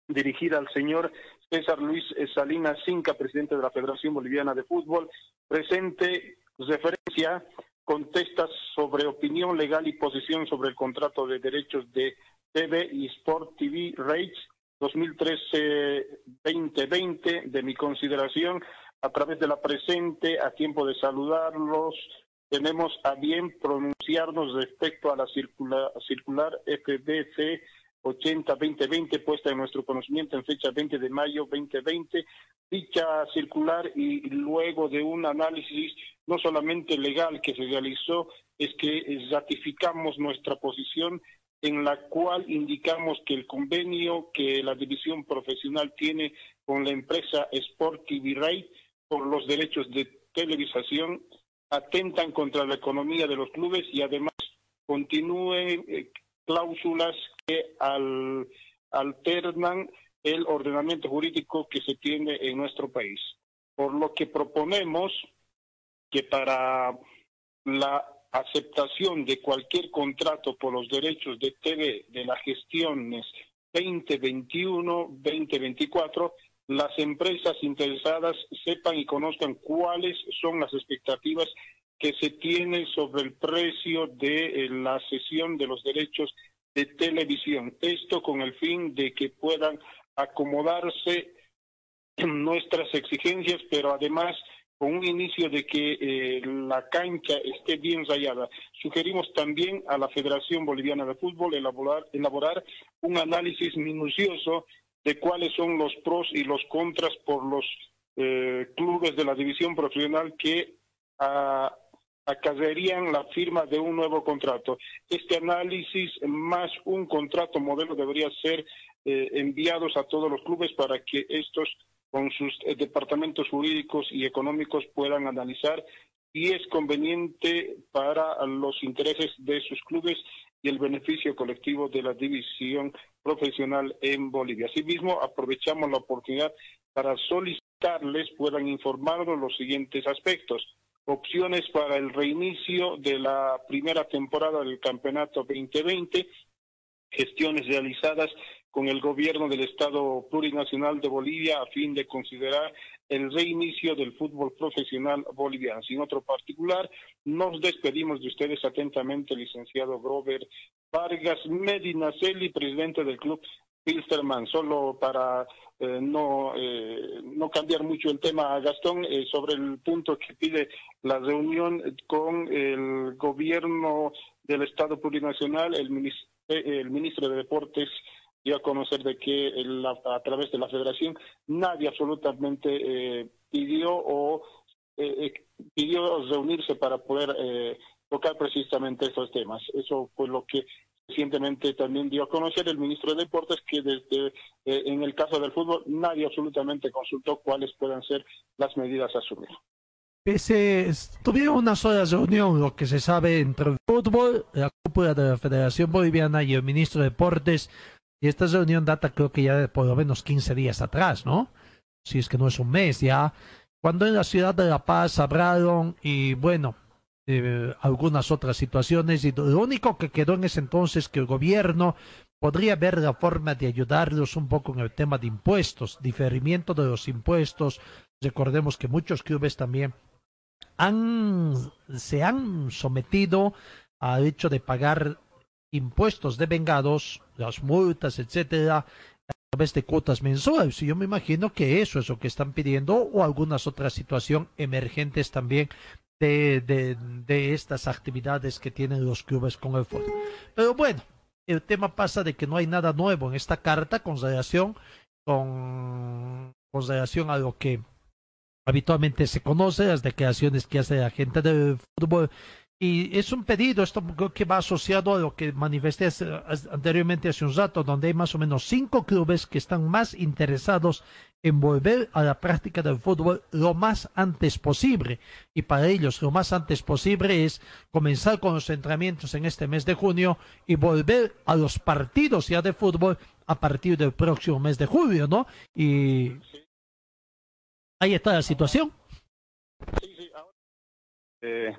dirigida al señor César Luis Salinas Cinca, presidente de la Federación Boliviana de Fútbol, presente referencia, contesta sobre opinión legal y posición sobre el contrato de derechos de TV y Sport TV Rates 2013-2020 de mi consideración. A través de la presente, a tiempo de saludarlos, tenemos a bien pronunciarnos respecto a la circular, circular FBC 80-2020 puesta en nuestro conocimiento en fecha 20 de mayo 2020. Dicha circular y luego de un análisis no solamente legal que se realizó, es que ratificamos nuestra posición en la cual indicamos que el convenio que la división profesional tiene con la empresa Sport TV Ray por los derechos de televisación atentan contra la economía de los clubes y además continúen eh, cláusulas que al, alternan el ordenamiento jurídico que se tiene en nuestro país. Por lo que proponemos que para la aceptación de cualquier contrato por los derechos de TV de las gestiones 2021-2024, las empresas interesadas sepan y conozcan cuáles son las expectativas que se tiene sobre el precio de eh, la cesión de los derechos de televisión. Esto con el fin de que puedan acomodarse nuestras exigencias, pero además con un inicio de que eh, la cancha esté bien rayada. Sugerimos también a la Federación Boliviana de Fútbol elaborar, un análisis minucioso de cuáles son los pros y los contras por los eh, clubes de la división profesional que a, ah, acarrearían la firma de un nuevo contrato. Este análisis más un contrato modelo debería ser eh, enviados a todos los clubes para que estos con sus eh, departamentos jurídicos y económicos puedan analizar si es conveniente para los intereses de sus clubes y el beneficio colectivo de la división profesional en Bolivia. Asimismo, aprovechamos la oportunidad para solicitarles puedan informarnos los siguientes aspectos opciones para el reinicio de la primera temporada del campeonato 2020, gestiones realizadas con el gobierno del Estado plurinacional de Bolivia a fin de considerar el reinicio del fútbol profesional boliviano. Sin otro particular, nos despedimos de ustedes atentamente, licenciado Grover Vargas Medina Celi, presidente del club Pilsterman. Solo para eh, no, eh, no cambiar mucho el tema, Gastón, eh, sobre el punto que pide la reunión con el gobierno del Estado plurinacional, el, el ministro de Deportes dio a conocer de que a, través de la federación nadie absolutamente eh, pidió o eh, eh, pidió reunirse para poder eh, tocar precisamente estos temas. Eso fue lo que recientemente también dio a conocer el ministro de Deportes que desde eh, en el caso del fútbol nadie absolutamente consultó cuáles puedan ser las medidas a asumir. Pese, tuvieron una sola reunión, lo que se sabe, entre el fútbol, la cúpula de la Federación Boliviana y el ministro de Deportes. Y esta reunión data creo que ya de por lo menos 15 días atrás, ¿no? Si es que no es un mes ya. Cuando en la ciudad de La Paz hablaron y bueno, eh, algunas otras situaciones y lo único que quedó en ese entonces que el gobierno podría ver la forma de ayudarlos un poco en el tema de impuestos, diferimiento de los impuestos. Recordemos que muchos clubes también han, se han sometido al hecho de pagar impuestos de vengados, las multas, etcétera, a través de cuotas mensuales. Y yo me imagino que eso es lo que están pidiendo o algunas otras situaciones emergentes también de, de, de estas actividades que tienen los clubes con el fútbol. Pero bueno, el tema pasa de que no hay nada nuevo en esta carta con relación, con, con relación a lo que habitualmente se conoce, las declaraciones que hace la gente del fútbol. Y es un pedido, esto que va asociado a lo que manifesté anteriormente hace un rato, donde hay más o menos cinco clubes que están más interesados en volver a la práctica del fútbol lo más antes posible. Y para ellos lo más antes posible es comenzar con los entrenamientos en este mes de junio y volver a los partidos ya de fútbol a partir del próximo mes de julio, ¿no? Y ahí está la situación. eh,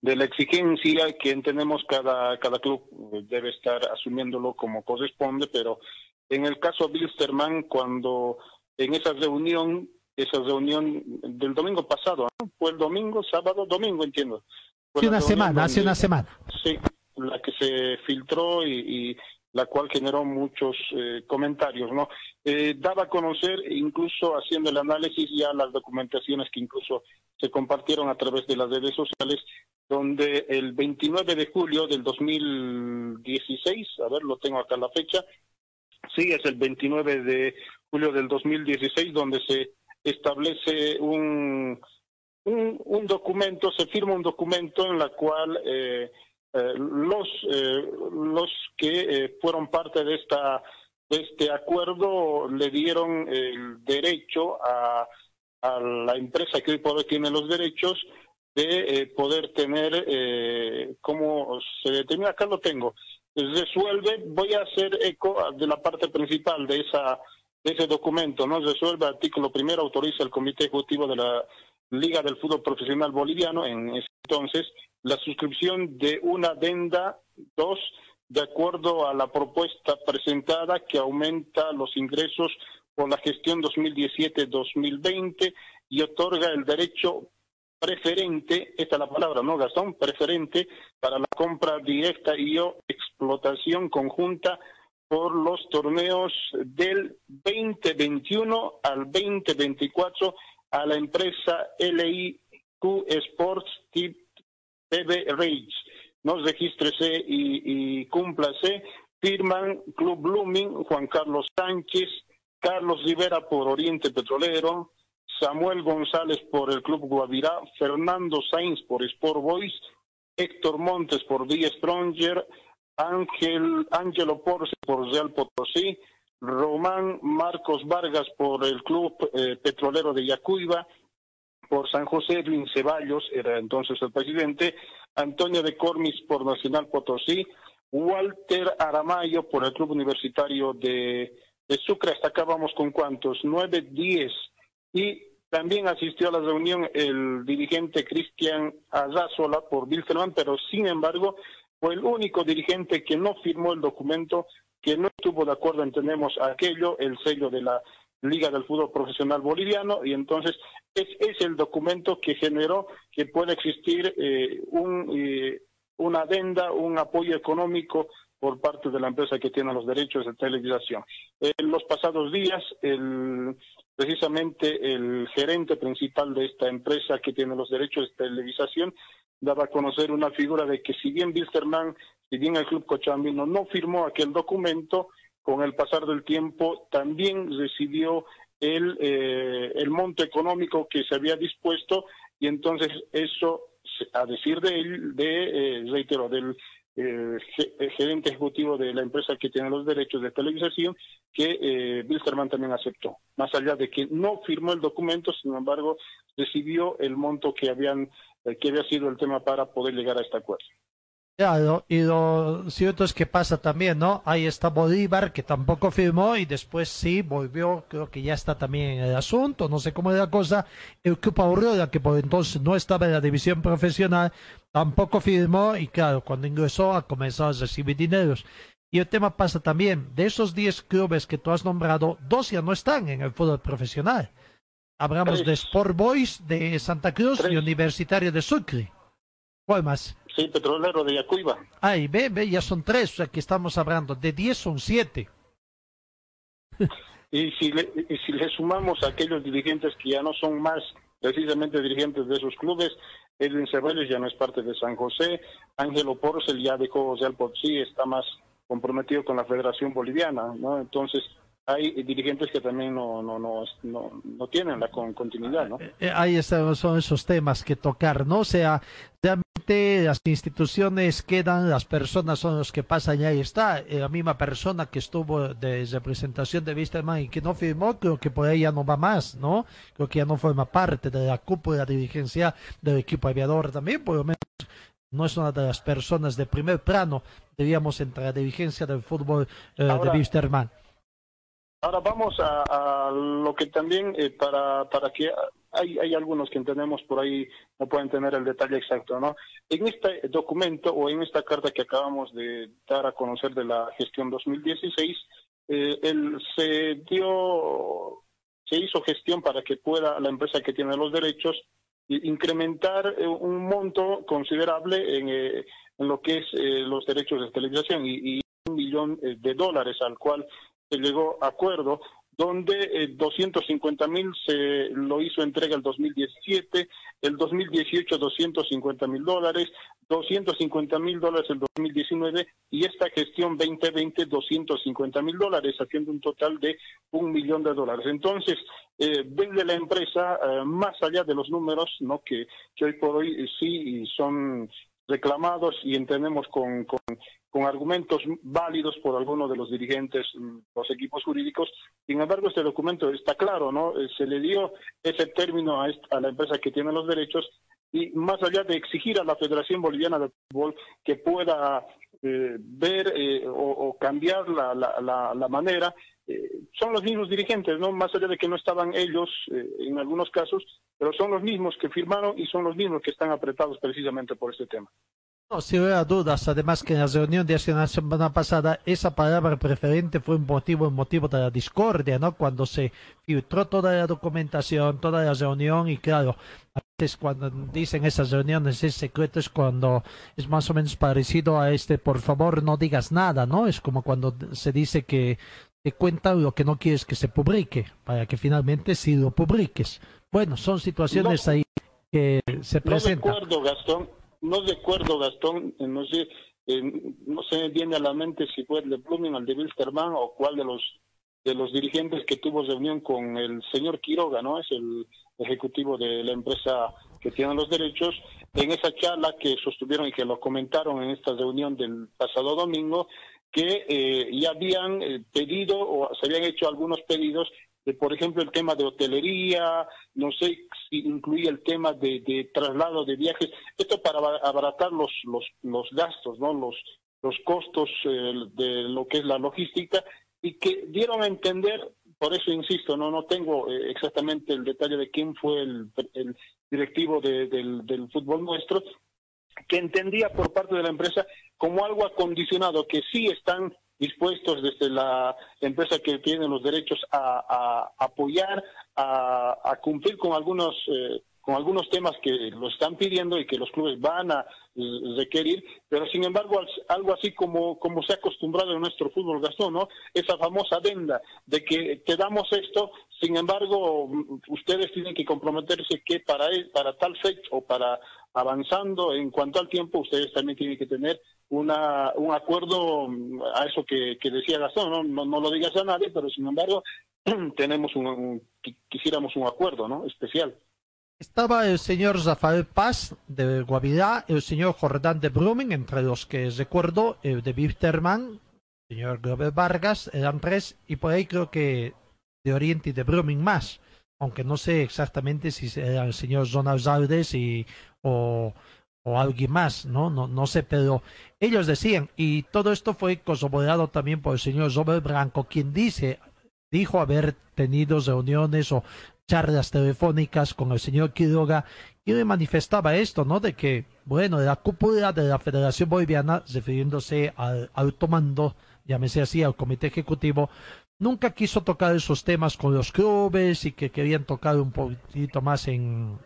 de la exigencia que tenemos cada, cada club eh, debe estar asumiéndolo como corresponde, pero en el caso de Bilsterman, cuando en esa reunión, esa reunión del domingo pasado, ¿no? fue el domingo, sábado, domingo, entiendo. Fue Hace una semana, hace una semana. Sí, la que se filtró y, y la cual generó muchos eh, comentarios, ¿no? Eh, daba a conocer, incluso haciendo el análisis, ya las documentaciones que incluso se compartieron a través de las redes sociales, donde el 29 de julio del 2016, a ver, lo tengo acá la fecha, sí, es el 29 de julio del 2016, donde se establece un, un, un documento, se firma un documento en la cual eh, eh, los eh, los que eh, fueron parte de esta de este acuerdo le dieron el derecho a, a la empresa que hoy por hoy tiene los derechos de eh, poder tener cómo se determina. Acá lo tengo. Resuelve voy a hacer eco de la parte principal de esa de ese documento no resuelve artículo primero autoriza el comité ejecutivo de la Liga del Fútbol Profesional Boliviano en ese entonces la suscripción de una adenda 2 de acuerdo a la propuesta presentada que aumenta los ingresos por la gestión 2017-2020 y otorga el derecho preferente, esta es la palabra, ¿no, Gastón? Preferente para la compra directa y o explotación conjunta por los torneos del 2021 al 2024 a la empresa LIQ Sports TV Rage. Nos regístrese y, y cúmplase. Firman Club Blooming, Juan Carlos Sánchez, Carlos Rivera por Oriente Petrolero, Samuel González por el Club Guavirá, Fernando Sainz por Sport Boys, Héctor Montes por The Stronger, Ángel, Ángelo Porce por Real Potosí, Román Marcos Vargas por el Club eh, Petrolero de Yacuiba, por San José Edwin Ceballos, era entonces el presidente, Antonio de Cormis por Nacional Potosí, Walter Aramayo por el Club Universitario de, de Sucre, hasta con cuántos, nueve, diez, y también asistió a la reunión el dirigente Cristian Azázola por Bilsterman, pero sin embargo fue el único dirigente que no firmó el documento, que no estuvo de acuerdo, entendemos aquello, el sello de la Liga del Fútbol Profesional Boliviano, y entonces es, es el documento que generó que pueda existir eh, un, eh, una adenda, un apoyo económico por parte de la empresa que tiene los derechos de televisación. En los pasados días, el, precisamente el gerente principal de esta empresa que tiene los derechos de televisación daba a conocer una figura de que si bien Bilsterman, si bien el Club Cochabambino no firmó aquel documento, con el pasar del tiempo también recibió el, eh, el monto económico que se había dispuesto y entonces eso, a decir de él, de, eh, reitero, del eh, ge- gerente ejecutivo de la empresa que tiene los derechos de televisación, que eh, Wilstermann también aceptó. Más allá de que no firmó el documento, sin embargo, recibió el monto que habían eh, que había sido el tema para poder llegar a este acuerdo. Claro, y lo cierto es que pasa también, ¿no? Ahí está Bolívar, que tampoco firmó, y después sí volvió, creo que ya está también en el asunto, no sé cómo es la cosa. El Club Aurora, que por entonces no estaba en la división profesional, tampoco firmó, y claro, cuando ingresó ha comenzado a recibir dineros. Y el tema pasa también, de esos 10 clubes que tú has nombrado, dos ya no están en el fútbol profesional. Hablamos de Sport Boys de Santa Cruz y Universitario de Sucre. ¿Cuál más? Sí, petrolero de Yacuiba. Ay, ve, ve, ya son tres, o sea que estamos hablando. De diez son siete. Y si, le, y si le sumamos a aquellos dirigentes que ya no son más precisamente dirigentes de esos clubes, Edwin Ceballos ya no es parte de San José, Ángelo Porcel ya dejó, por sí está más comprometido con la Federación Boliviana, ¿no? Entonces, hay dirigentes que también no, no, no, no, no tienen la con- continuidad, ¿no? Eh, ahí están, son esos temas que tocar, ¿no? O sea, las instituciones quedan, las personas son los que pasan y ahí está. Eh, la misma persona que estuvo de representación de Wisterman y que no firmó, creo que por ahí ya no va más, ¿no? Creo que ya no forma parte de la cúpula dirigencial del equipo aviador también, por lo menos no es una de las personas de primer plano, diríamos, entre la dirigencia del fútbol eh, Ahora- de Wisterman. Ahora vamos a, a lo que también eh, para para que hay hay algunos que entendemos por ahí no pueden tener el detalle exacto, ¿no? En este documento o en esta carta que acabamos de dar a conocer de la gestión 2016, eh, el, se dio se hizo gestión para que pueda la empresa que tiene los derechos i- incrementar eh, un monto considerable en, eh, en lo que es eh, los derechos de televisación y, y un millón eh, de dólares al cual se llegó acuerdo donde eh, 250 mil se lo hizo entrega el 2017, el 2018 250 mil dólares, 250 mil dólares el 2019 y esta gestión 2020 250 mil dólares, haciendo un total de un millón de dólares. Entonces, eh, desde la empresa, eh, más allá de los números, no que, que hoy por hoy eh, sí son reclamados y entendemos con, con, con argumentos válidos por algunos de los dirigentes, mm, los equipos jurídicos. Sin embargo, este documento está claro, ¿no? Eh, Se le dio ese término a, la empresa que tiene los derechos y más allá de exigir a la Federación Boliviana de Fútbol que pueda eh, ver eh, o, cambiar la, manera, son los mismos dirigentes, ¿no? Más allá de que no estaban ellos en algunos casos, pero son los mismos que firmaron y son los mismos que están apretados precisamente por este tema. No, sin lugar a dudas, además que en la reunión de hace una semana pasada, esa palabra preferente fue un motivo, un motivo de la discordia, ¿no? Cuando se filtró toda la documentación, toda la reunión, y claro, a veces cuando dicen esas reuniones es secreto, es cuando es más o menos parecido a este, por favor no digas nada, ¿no? Es como cuando se dice que te cuentan lo que no quieres que se publique, para que finalmente sí lo publiques. Bueno, son situaciones No. ahí que se No presentan. recuerdo, Gastón, no recuerdo, Gastón, no sé, eh, no se me viene a la mente si fue el de el de Wilstermann o cuál de los de los dirigentes que tuvo reunión con el señor Quiroga, ¿no? Es el ejecutivo de la empresa que tiene los derechos. En esa charla que sostuvieron y que lo comentaron en esta reunión del pasado domingo, que eh, ya habían eh, pedido o se habían hecho algunos pedidos por ejemplo, el tema de hotelería, no sé si incluye el tema de, de traslado de viajes, esto para aba- abaratar los, los, los gastos, ¿no? Los, los costos eh, de lo que es la logística y que dieron a entender, por eso insisto, no no tengo eh, exactamente el detalle de quién fue el, el directivo de- del, del fútbol nuestro, que entendía por parte de la empresa como algo acondicionado, que sí están dispuestos desde la empresa que tiene los derechos a, apoyar, a, cumplir con algunos eh, con algunos temas que lo están pidiendo y que los clubes van a requerir, pero sin embargo al- algo así como como se ha acostumbrado en nuestro fútbol Gastón, ¿no? Esa famosa adenda de que te damos esto, sin embargo ustedes tienen que comprometerse que para para tal fecha o para avanzando en cuanto al tiempo, ustedes también tienen que tener una, un acuerdo mm, a eso que, que decía Gastón, ¿no? ¿no? No, lo digas a nadie, pero sin embargo tenemos un, un- qui- quisiéramos un acuerdo, ¿no? Especial. Estaba el señor Rafael Paz de Guavirá, el señor Jordán de Brumming, entre los que recuerdo, el de Wisterman, el señor Glover Vargas, eran tres, y por ahí creo que de Oriente y de Brumming más, aunque no sé exactamente si era el señor Donald Aldes y, o, o alguien más, ¿no? ¿no? No sé, pero ellos decían, y todo esto fue corroborado también por el señor Robert Branco, quien dice, dijo haber tenido reuniones o charlas telefónicas con el señor Quiroga y le manifestaba esto, ¿no? De que, bueno, la cúpula de la Federación Boliviana, refiriéndose al alto llámese así, al comité ejecutivo, nunca quiso tocar esos temas con los clubes y que querían tocar un poquito más en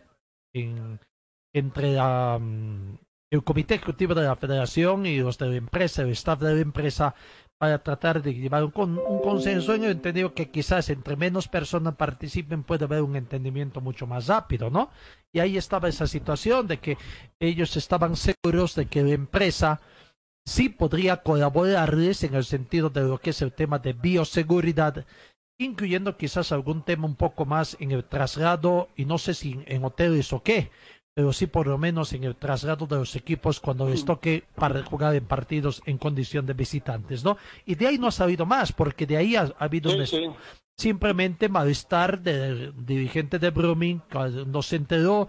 entre mm, el comité ejecutivo de la federación y los de la empresa, el staff de la empresa, para tratar de llevar un, un consenso en el entendido que quizás entre menos personas participen puede haber un entendimiento mucho más rápido, ¿no? Y ahí estaba esa situación de que ellos estaban seguros de que la empresa sí podría colaborarles en el sentido de lo que es el tema de bioseguridad, incluyendo quizás algún tema un poco más en el traslado, y no sé si en hoteles o qué, pero sí por lo menos en el traslado de los equipos cuando les toque para jugar en partidos en condición de visitantes, ¿no? Y de ahí no ha sabido más, porque de ahí ha, ha habido Sí, un sí. simplemente malestar del dirigente de Brumming cuando se enteró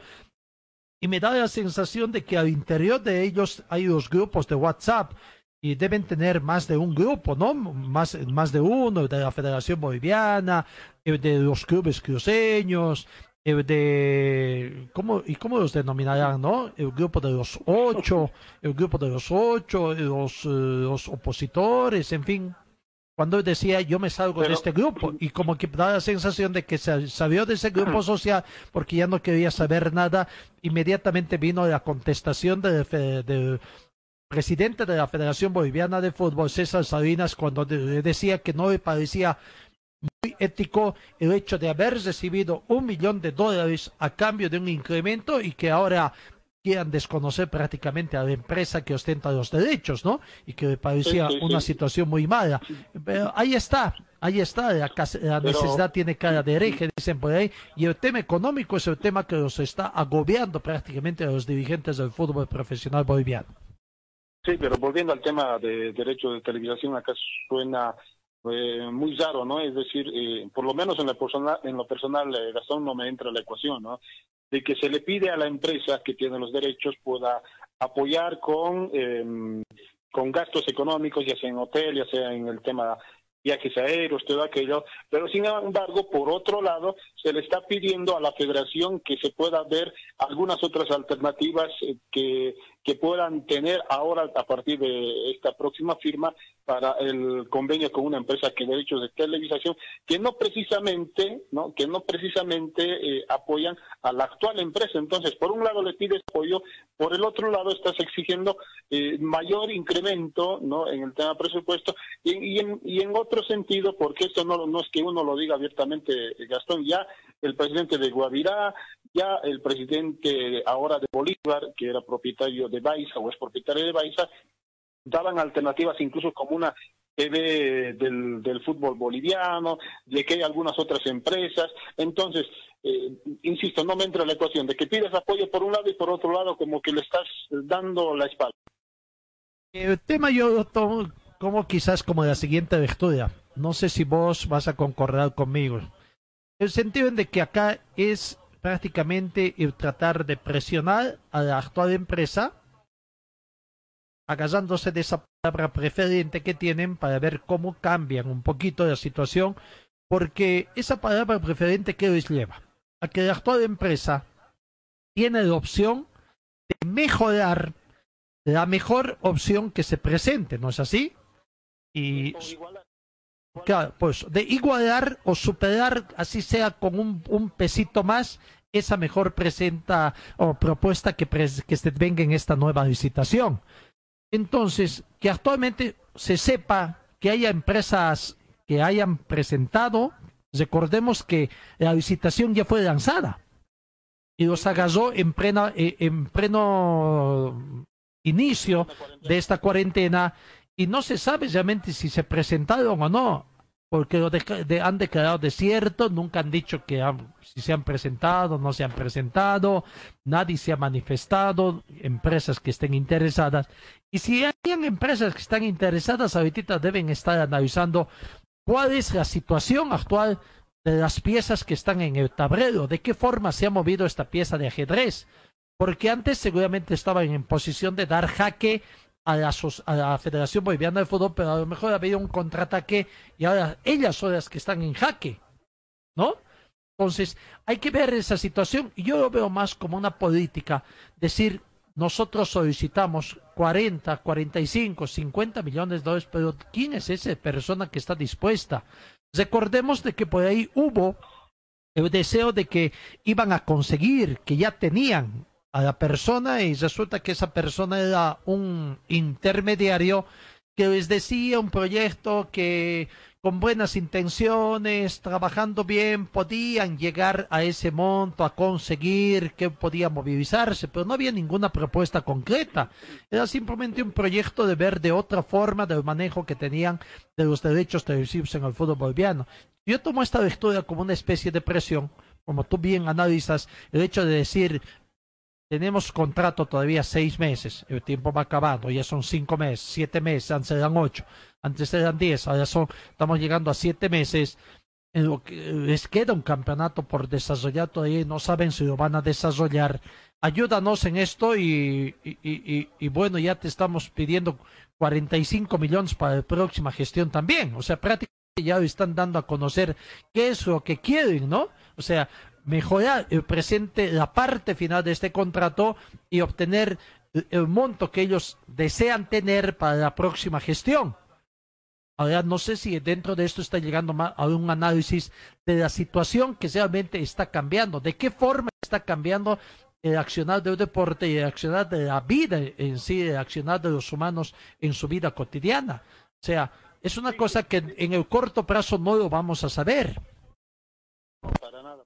y me da la sensación de que al interior de ellos hay los grupos de WhatsApp y deben tener más de un grupo, ¿no? Más, más de uno, de la Federación Boliviana, el de los clubes cruceños, el de... ¿cómo, ¿Y cómo los denominarán, no? El grupo de los ocho, el grupo de los ocho, los, eh, los opositores, en fin. Cuando decía yo me salgo de este grupo y como que da la sensación de que se salió de ese grupo social porque ya no quería saber nada, inmediatamente vino la contestación del, del presidente de la Federación Boliviana de Fútbol, César Salinas, cuando le decía que no le parecía ético el hecho de haber recibido un millón de dólares a cambio de un incremento y que ahora quieran desconocer prácticamente a la empresa que ostenta los derechos, ¿no? Y que le parecía Sí, sí, una sí. situación muy mala. Pero ahí está, ahí está, la, la Pero- necesidad tiene cara de hereje, dicen por ahí, y el tema económico es el tema que los está agobiando prácticamente a los dirigentes del fútbol profesional boliviano. Sí, pero volviendo al tema de derechos de televisación, acá suena eh, muy raro, ¿no? Es decir, eh, por lo menos en, la persona, en lo personal, eh, Gastón no me entra la ecuación, ¿no? De que se le pide a la empresa que tiene los derechos pueda apoyar con, eh, con gastos económicos, ya sea en hotel, ya sea en el tema viajes aéreos, todo aquello, pero sin embargo, por otro lado, se le está pidiendo a la federación que se pueda ver algunas otras alternativas eh, que, que puedan tener ahora a partir de esta próxima firma para el convenio con una empresa que derechos de televisación que no precisamente no que no precisamente eh, apoyan a la actual empresa. Entonces por un lado le pides apoyo por el otro lado estás exigiendo eh, mayor incremento no en el tema presupuesto y, y en, y en otro sentido porque esto no no es que uno lo diga abiertamente Gastón ya el presidente de Guavirá ya el presidente ahora de Bolívar que era propietario de Baiza o es propietario de Baiza daban alternativas incluso como una TV del, del fútbol boliviano, de que hay algunas otras empresas. Entonces, eh, insisto, no me entra la ecuación de que pides apoyo por un lado y por otro lado como que le estás dando la espalda. El tema yo tomo como quizás como la siguiente lectura. No sé si vos vas a concordar conmigo. El sentido en de que acá es prácticamente el tratar de presionar a la actual empresa, agarrándose de esa palabra preferente que tienen para ver cómo cambian un poquito la situación, porque esa palabra preferente que les lleva a que la actual empresa tiene la opción de mejorar la mejor opción que se presente, ¿no es así? Y claro, pues de igualar o superar, así sea con un, un pesito más, esa mejor presenta o propuesta que, pres- que se venga en esta nueva licitación. Entonces, que actualmente se sepa que haya empresas que hayan presentado, recordemos que la licitación ya fue lanzada y los agarró en plena, eh, en pleno inicio de esta cuarentena y no se sabe realmente si se presentaron o no, porque lo de- de- han declarado desierto, nunca han dicho que si se han presentado, no se han presentado, nadie se ha manifestado, empresas que estén interesadas. Y si hay empresas que están interesadas, ahorita deben estar analizando cuál es la situación actual de las piezas que están en el tablero, de qué forma se ha movido esta pieza de ajedrez, porque antes seguramente estaban en posición de dar jaque a la, a la Federación Boliviana de Fútbol, pero a lo mejor ha habido un contraataque y ahora ellas son las que están en jaque, ¿no? Entonces, hay que ver esa situación yo lo veo más como una política, decir, nosotros solicitamos 40, 45, 50 millones de dólares, pero ¿quién es esa persona que está dispuesta? Recordemos de que por ahí hubo el deseo de que iban a conseguir, que ya tenían a la persona y resulta que esa persona era un intermediario que les decía un proyecto que con buenas intenciones, trabajando bien, podían llegar a ese monto, a conseguir que podía movilizarse, pero no había ninguna propuesta concreta. Era simplemente un proyecto de ver de otra forma del manejo que tenían de los derechos televisivos en el fútbol boliviano. Yo tomo esta lectura como una especie de presión, como tú bien analizas, el hecho de decir, tenemos contrato todavía seis meses, el tiempo va acabando, ya son cinco meses, siete meses, antes eran ocho, antes eran diez, ahora son, estamos llegando a siete meses, les queda un campeonato por desarrollar todavía no saben si lo van a desarrollar. Ayúdanos en esto y, y, y, y bueno, ya te estamos pidiendo 45 millones para la próxima gestión también. O sea, prácticamente ya están dando a conocer qué es lo que quieren, ¿no? O sea, mejorar el presente, la parte final de este contrato y obtener el- monto que ellos desean tener para la próxima gestión. Ahora, no sé si dentro de esto está llegando a un análisis de la situación que realmente está cambiando, de qué forma está cambiando el accionar del deporte y el accionar de la vida en sí, el accionar de los humanos en su vida cotidiana. O sea, es una cosa que en el corto plazo no lo vamos a saber. Para nada.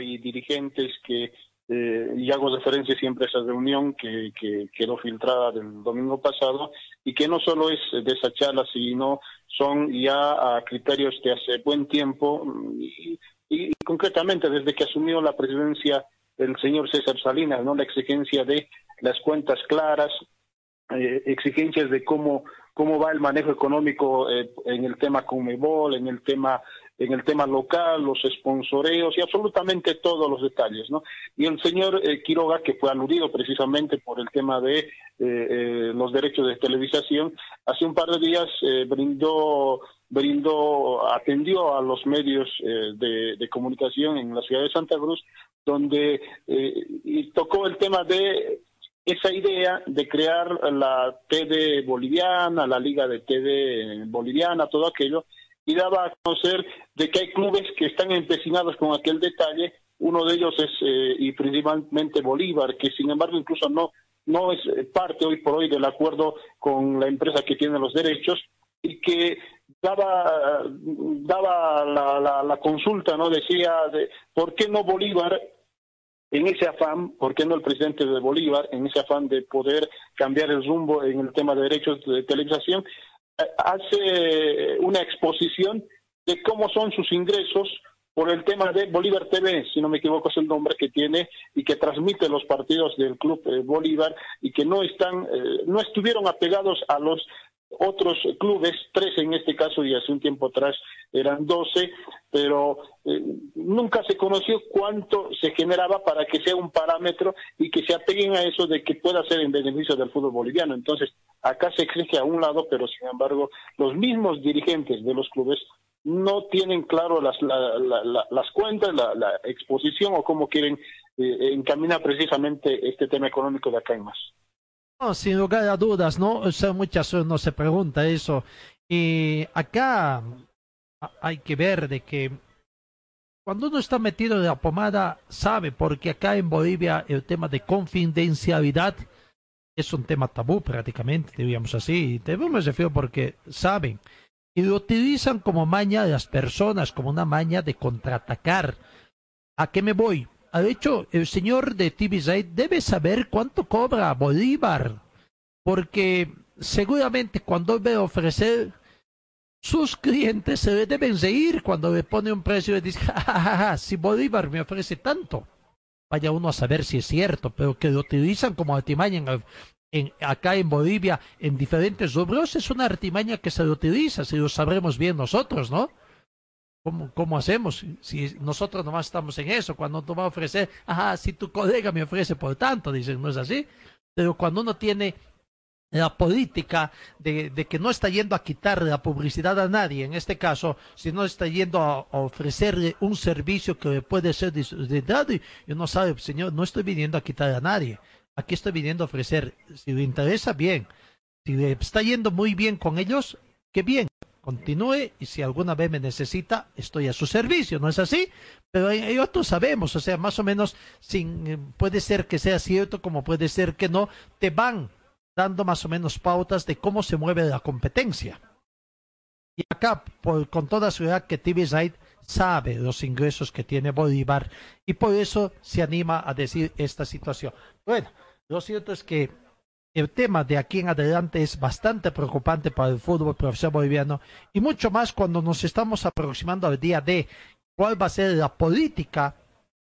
Hay dirigentes que, eh, y hago referencia siempre a esa reunión que, que quedó filtrada del domingo pasado, y que no solo es de esa charla, sino son ya a criterios de hace buen tiempo, y, y concretamente desde que asumió la presidencia el señor César Salinas, ¿no? La exigencia de las cuentas claras, eh, exigencias de cómo cómo va el manejo económico eh, en el tema Comebol, en el tema en el tema local, los sponsoreos y absolutamente todos los detalles, ¿no? Y el señor eh, Quiroga, que fue aludido precisamente por el tema de eh, eh, los derechos de televisación, hace un par de días brindó brindó atendió a los medios de, comunicación en la ciudad de Santa Cruz, donde y tocó el tema de esa idea de crear la TD boliviana, la Liga de TD boliviana, todo aquello, y daba a conocer de que hay clubes que están empecinados con aquel detalle. Uno de ellos es, eh, y principalmente Bolívar, que sin embargo incluso no, no es eh, parte hoy por hoy del acuerdo con la empresa que tiene los derechos y que daba, daba la, la, consulta, ¿no? Decía, de, ¿por qué no Bolívar en ese afán, ¿por qué no el presidente de Bolívar, en ese afán de poder cambiar el rumbo en el tema de derechos de televisación, hace una exposición de cómo son sus ingresos por el tema de Bolívar TV, si no me equivoco es el nombre que tiene y que transmite los partidos del club eh, Bolívar y que no están, eh, no estuvieron apegados a los otros clubes, tres en este caso y hace un tiempo atrás eran doce, pero eh, nunca se conoció cuánto se generaba para que sea un parámetro y que se apeguen a eso de que pueda ser en beneficio del fútbol boliviano. Entonces, acá se exige a un lado, pero sin embargo, los mismos dirigentes de los clubes no tienen claro las, la, la, la, las cuentas, la, exposición o cómo quieren eh, encaminar precisamente este tema económico de acá en más. No, sin lugar a dudas, ¿no? O muchas veces uno se pregunta eso. Y acá hay que ver de que cuando uno está metido en la pomada, sabe, porque acá en Bolivia el tema de confidencialidad es un tema tabú prácticamente, diríamos así. Tabú me refiero porque saben y lo utilizan como maña de las personas, como una maña de contraatacar. ¿A qué me voy? De hecho, el señor de TV debe saber cuánto cobra Bolívar, porque seguramente cuando ve ofrecer sus clientes se le deben reír cuando le pone un precio y dice, ja, si Bolívar me ofrece tanto, vaya uno a saber si es cierto, pero que lo utilizan como artimaña en, acá en Bolivia en diferentes rubros es una artimaña que se lo utiliza, si lo sabremos bien nosotros, ¿no? ¿Cómo, ¿Cómo hacemos? Si nosotros nomás estamos en eso, cuando tú vas a ofrecer, ajá, si tu colega me ofrece por tanto, dicen, ¿no es así? Pero cuando uno tiene la política de, que no está yendo a quitar la publicidad a nadie, en este caso, sino está yendo a, ofrecerle un servicio que puede ser nadie. Y uno sabe, señor, no estoy viniendo a quitar a nadie. Aquí estoy viniendo a ofrecer. Si le interesa, bien. Si le está yendo muy bien con ellos, qué bien. Continúe y si alguna vez me necesita, estoy a su servicio, ¿no es así? Pero hay, otros sabemos, o sea, más o menos, sin, puede ser que sea cierto como puede ser que no, te van dando más o menos pautas de cómo se mueve la competencia. Y acá, con toda seguridad que TV sabe los ingresos que tiene Bolívar y por eso se anima a decir esta situación. Bueno, lo cierto es que el tema de aquí en adelante es bastante preocupante para el fútbol profesional boliviano y mucho más cuando nos estamos aproximando al día de cuál va a ser la política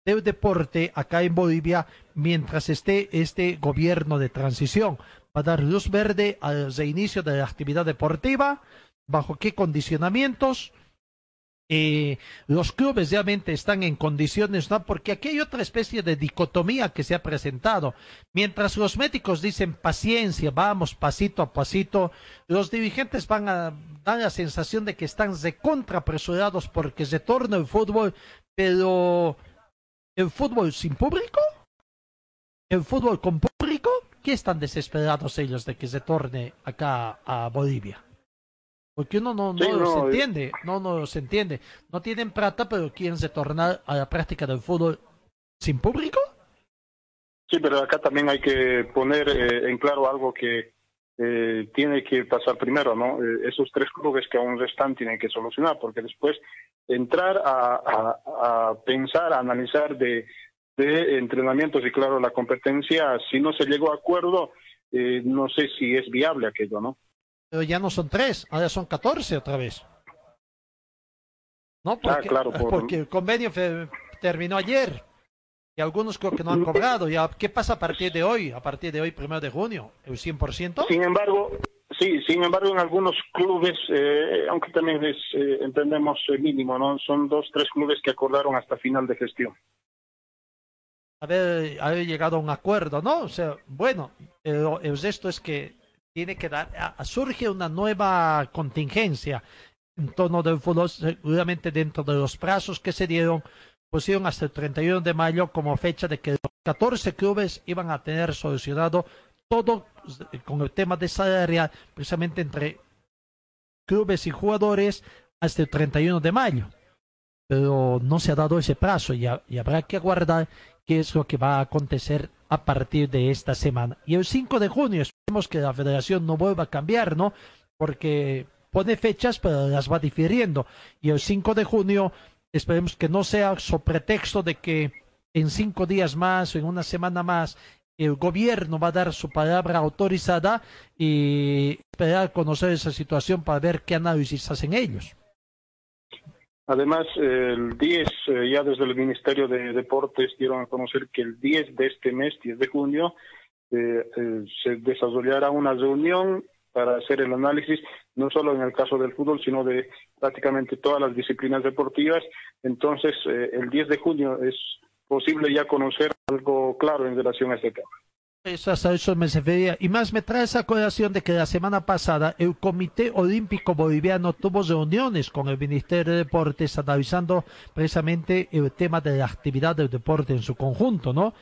del deporte acá en Bolivia mientras esté este gobierno de transición va a dar luz verde al reinicio de la actividad deportiva, bajo qué condicionamientos. Eh, los clubes realmente están en condiciones, ¿no? Porque aquí hay otra especie de dicotomía que se ha presentado. Mientras los médicos dicen paciencia, vamos pasito a pasito, los dirigentes van a dar la sensación de que están recontra apresurados porque se torna el fútbol, pero ¿el fútbol sin público? ¿El fútbol con público? qué están desesperados ellos de que se torne acá a Bolivia? Porque uno no, no, los entiende, no, no se entiende. No tienen plata, pero quieren se tornar a la práctica del fútbol sin público. Sí, pero acá también hay que poner eh, en claro algo que eh, tiene que pasar primero, ¿no? Eh, esos tres clubes que aún restan tienen que solucionar, porque después entrar a, a pensar, a analizar de de entrenamientos y claro, la competencia, si no se llegó a acuerdo, eh, no sé si es viable aquello, ¿no? Pero ya no son tres, ahora son catorce otra vez. ¿No? Ah, porque, claro, porque el convenio terminó ayer y algunos creo que no han cobrado. Ya, ¿Qué pasa a partir de hoy? A partir de hoy, primero de junio, el 100%. Sin embargo, sí, sin embargo, en algunos clubes, eh, aunque también es, eh, entendemos mínimo, ¿no? Son dos, tres clubes que acordaron hasta final de gestión haber, haber llegado a un acuerdo, ¿no? O sea, bueno, el, el resto es que tiene que dar, surge una nueva contingencia en torno del fútbol, seguramente dentro de los plazos que se dieron, pusieron hasta el 31 de mayo como fecha de que los 14 clubes iban a tener solucionado todo con el tema de salarial, precisamente entre clubes y jugadores hasta el 31 de mayo. Pero no se ha dado ese plazo y, y habrá que aguardar qué es lo que va a acontecer a partir de esta semana. Y el 5 de junio esperemos que la federación no vuelva a cambiar, ¿no? Porque pone fechas, pero las va difiriendo. Y el 5 de junio esperemos que no sea su pretexto de que en cinco días más o en una semana más el gobierno va a dar su palabra autorizada y esperar conocer esa situación para ver qué análisis hacen ellos. Además, el 10, eh, ya desde el Ministerio de Deportes dieron a conocer que el 10 de este mes, 10 de junio, eh, eh, se desarrollará una reunión para hacer el análisis, no solo en el caso del fútbol, sino de prácticamente todas las disciplinas deportivas. Entonces, el 10 de junio es posible ya conocer algo claro en relación a este tema. Eso, eso me refería. Y más me trae esa colación de que la semana pasada el Comité Olímpico Boliviano tuvo reuniones con el Ministerio de Deportes analizando precisamente el tema de la actividad del deporte en su conjunto, ¿no?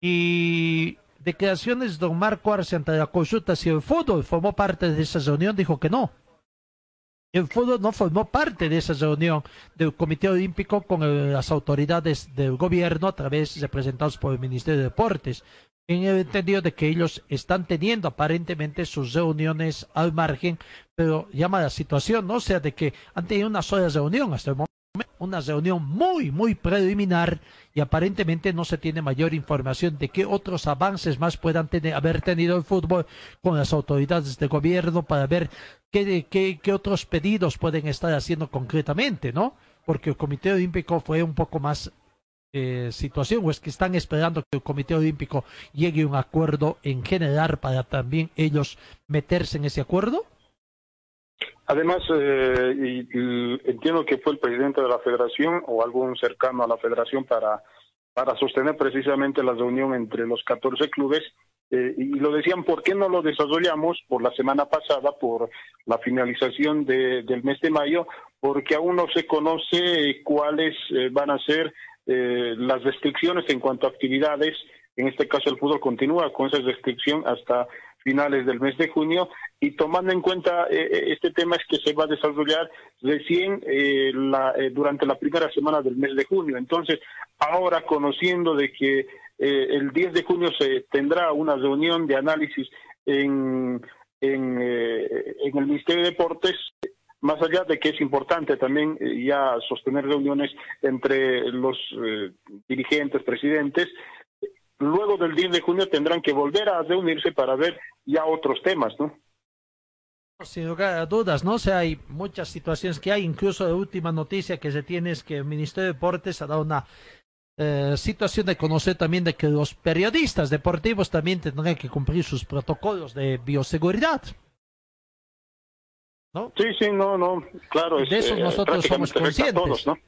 Y declaraciones de don Marco Arce ante la consulta si el fútbol formó parte de esa reunión dijo que no. El fútbol no formó parte de esa reunión del Comité Olímpico con las autoridades del gobierno a través representados por el Ministerio de Deportes en el entendido de que ellos están teniendo aparentemente sus reuniones al margen, pero llama la situación, ¿no? O sea, de que han tenido una sola reunión hasta el momento, una reunión muy, muy preliminar y aparentemente no se tiene mayor información de qué otros avances más puedan tener, haber tenido el fútbol con las autoridades de gobierno para ver qué, qué, qué otros pedidos pueden estar haciendo concretamente, ¿no? Porque el Comité Olímpico fue un poco más eh, situación o es que están esperando que el Comité Olímpico llegue a un acuerdo en general para también ellos meterse en ese acuerdo? Además, eh, entiendo que fue el presidente de la federación o algún cercano a la federación para, para sostener precisamente la reunión entre los 14 clubes eh, y lo decían, ¿por qué no lo desarrollamos por la semana pasada, por la finalización de, del mes de mayo? Porque aún no se conoce cuáles eh, van a ser eh, las restricciones en cuanto a actividades. En este caso, el fútbol continúa con esa restricción hasta finales del mes de junio y tomando en cuenta eh, este tema es que se va a desarrollar recién eh, la, eh, durante la primera semana del mes de junio. Entonces, ahora conociendo de que eh, el 10 de junio se tendrá una reunión de análisis en, en, eh, el Ministerio de Deportes, más allá de que es importante también eh, ya sostener reuniones entre los eh, dirigentes, presidentes, luego del 10 de junio tendrán que volver a reunirse para ver ya otros temas, ¿no? Sin lugar a dudas, ¿no? O sea, hay muchas situaciones que hay, incluso la última noticia que se tiene es que el Ministerio de Deportes ha dado una eh, situación de conocer también de que los periodistas deportivos también tendrán que cumplir sus protocolos de bioseguridad. ¿No? Sí, sí, no, no, claro. De eso eh, nosotros somos conscientes. todos, ¿no?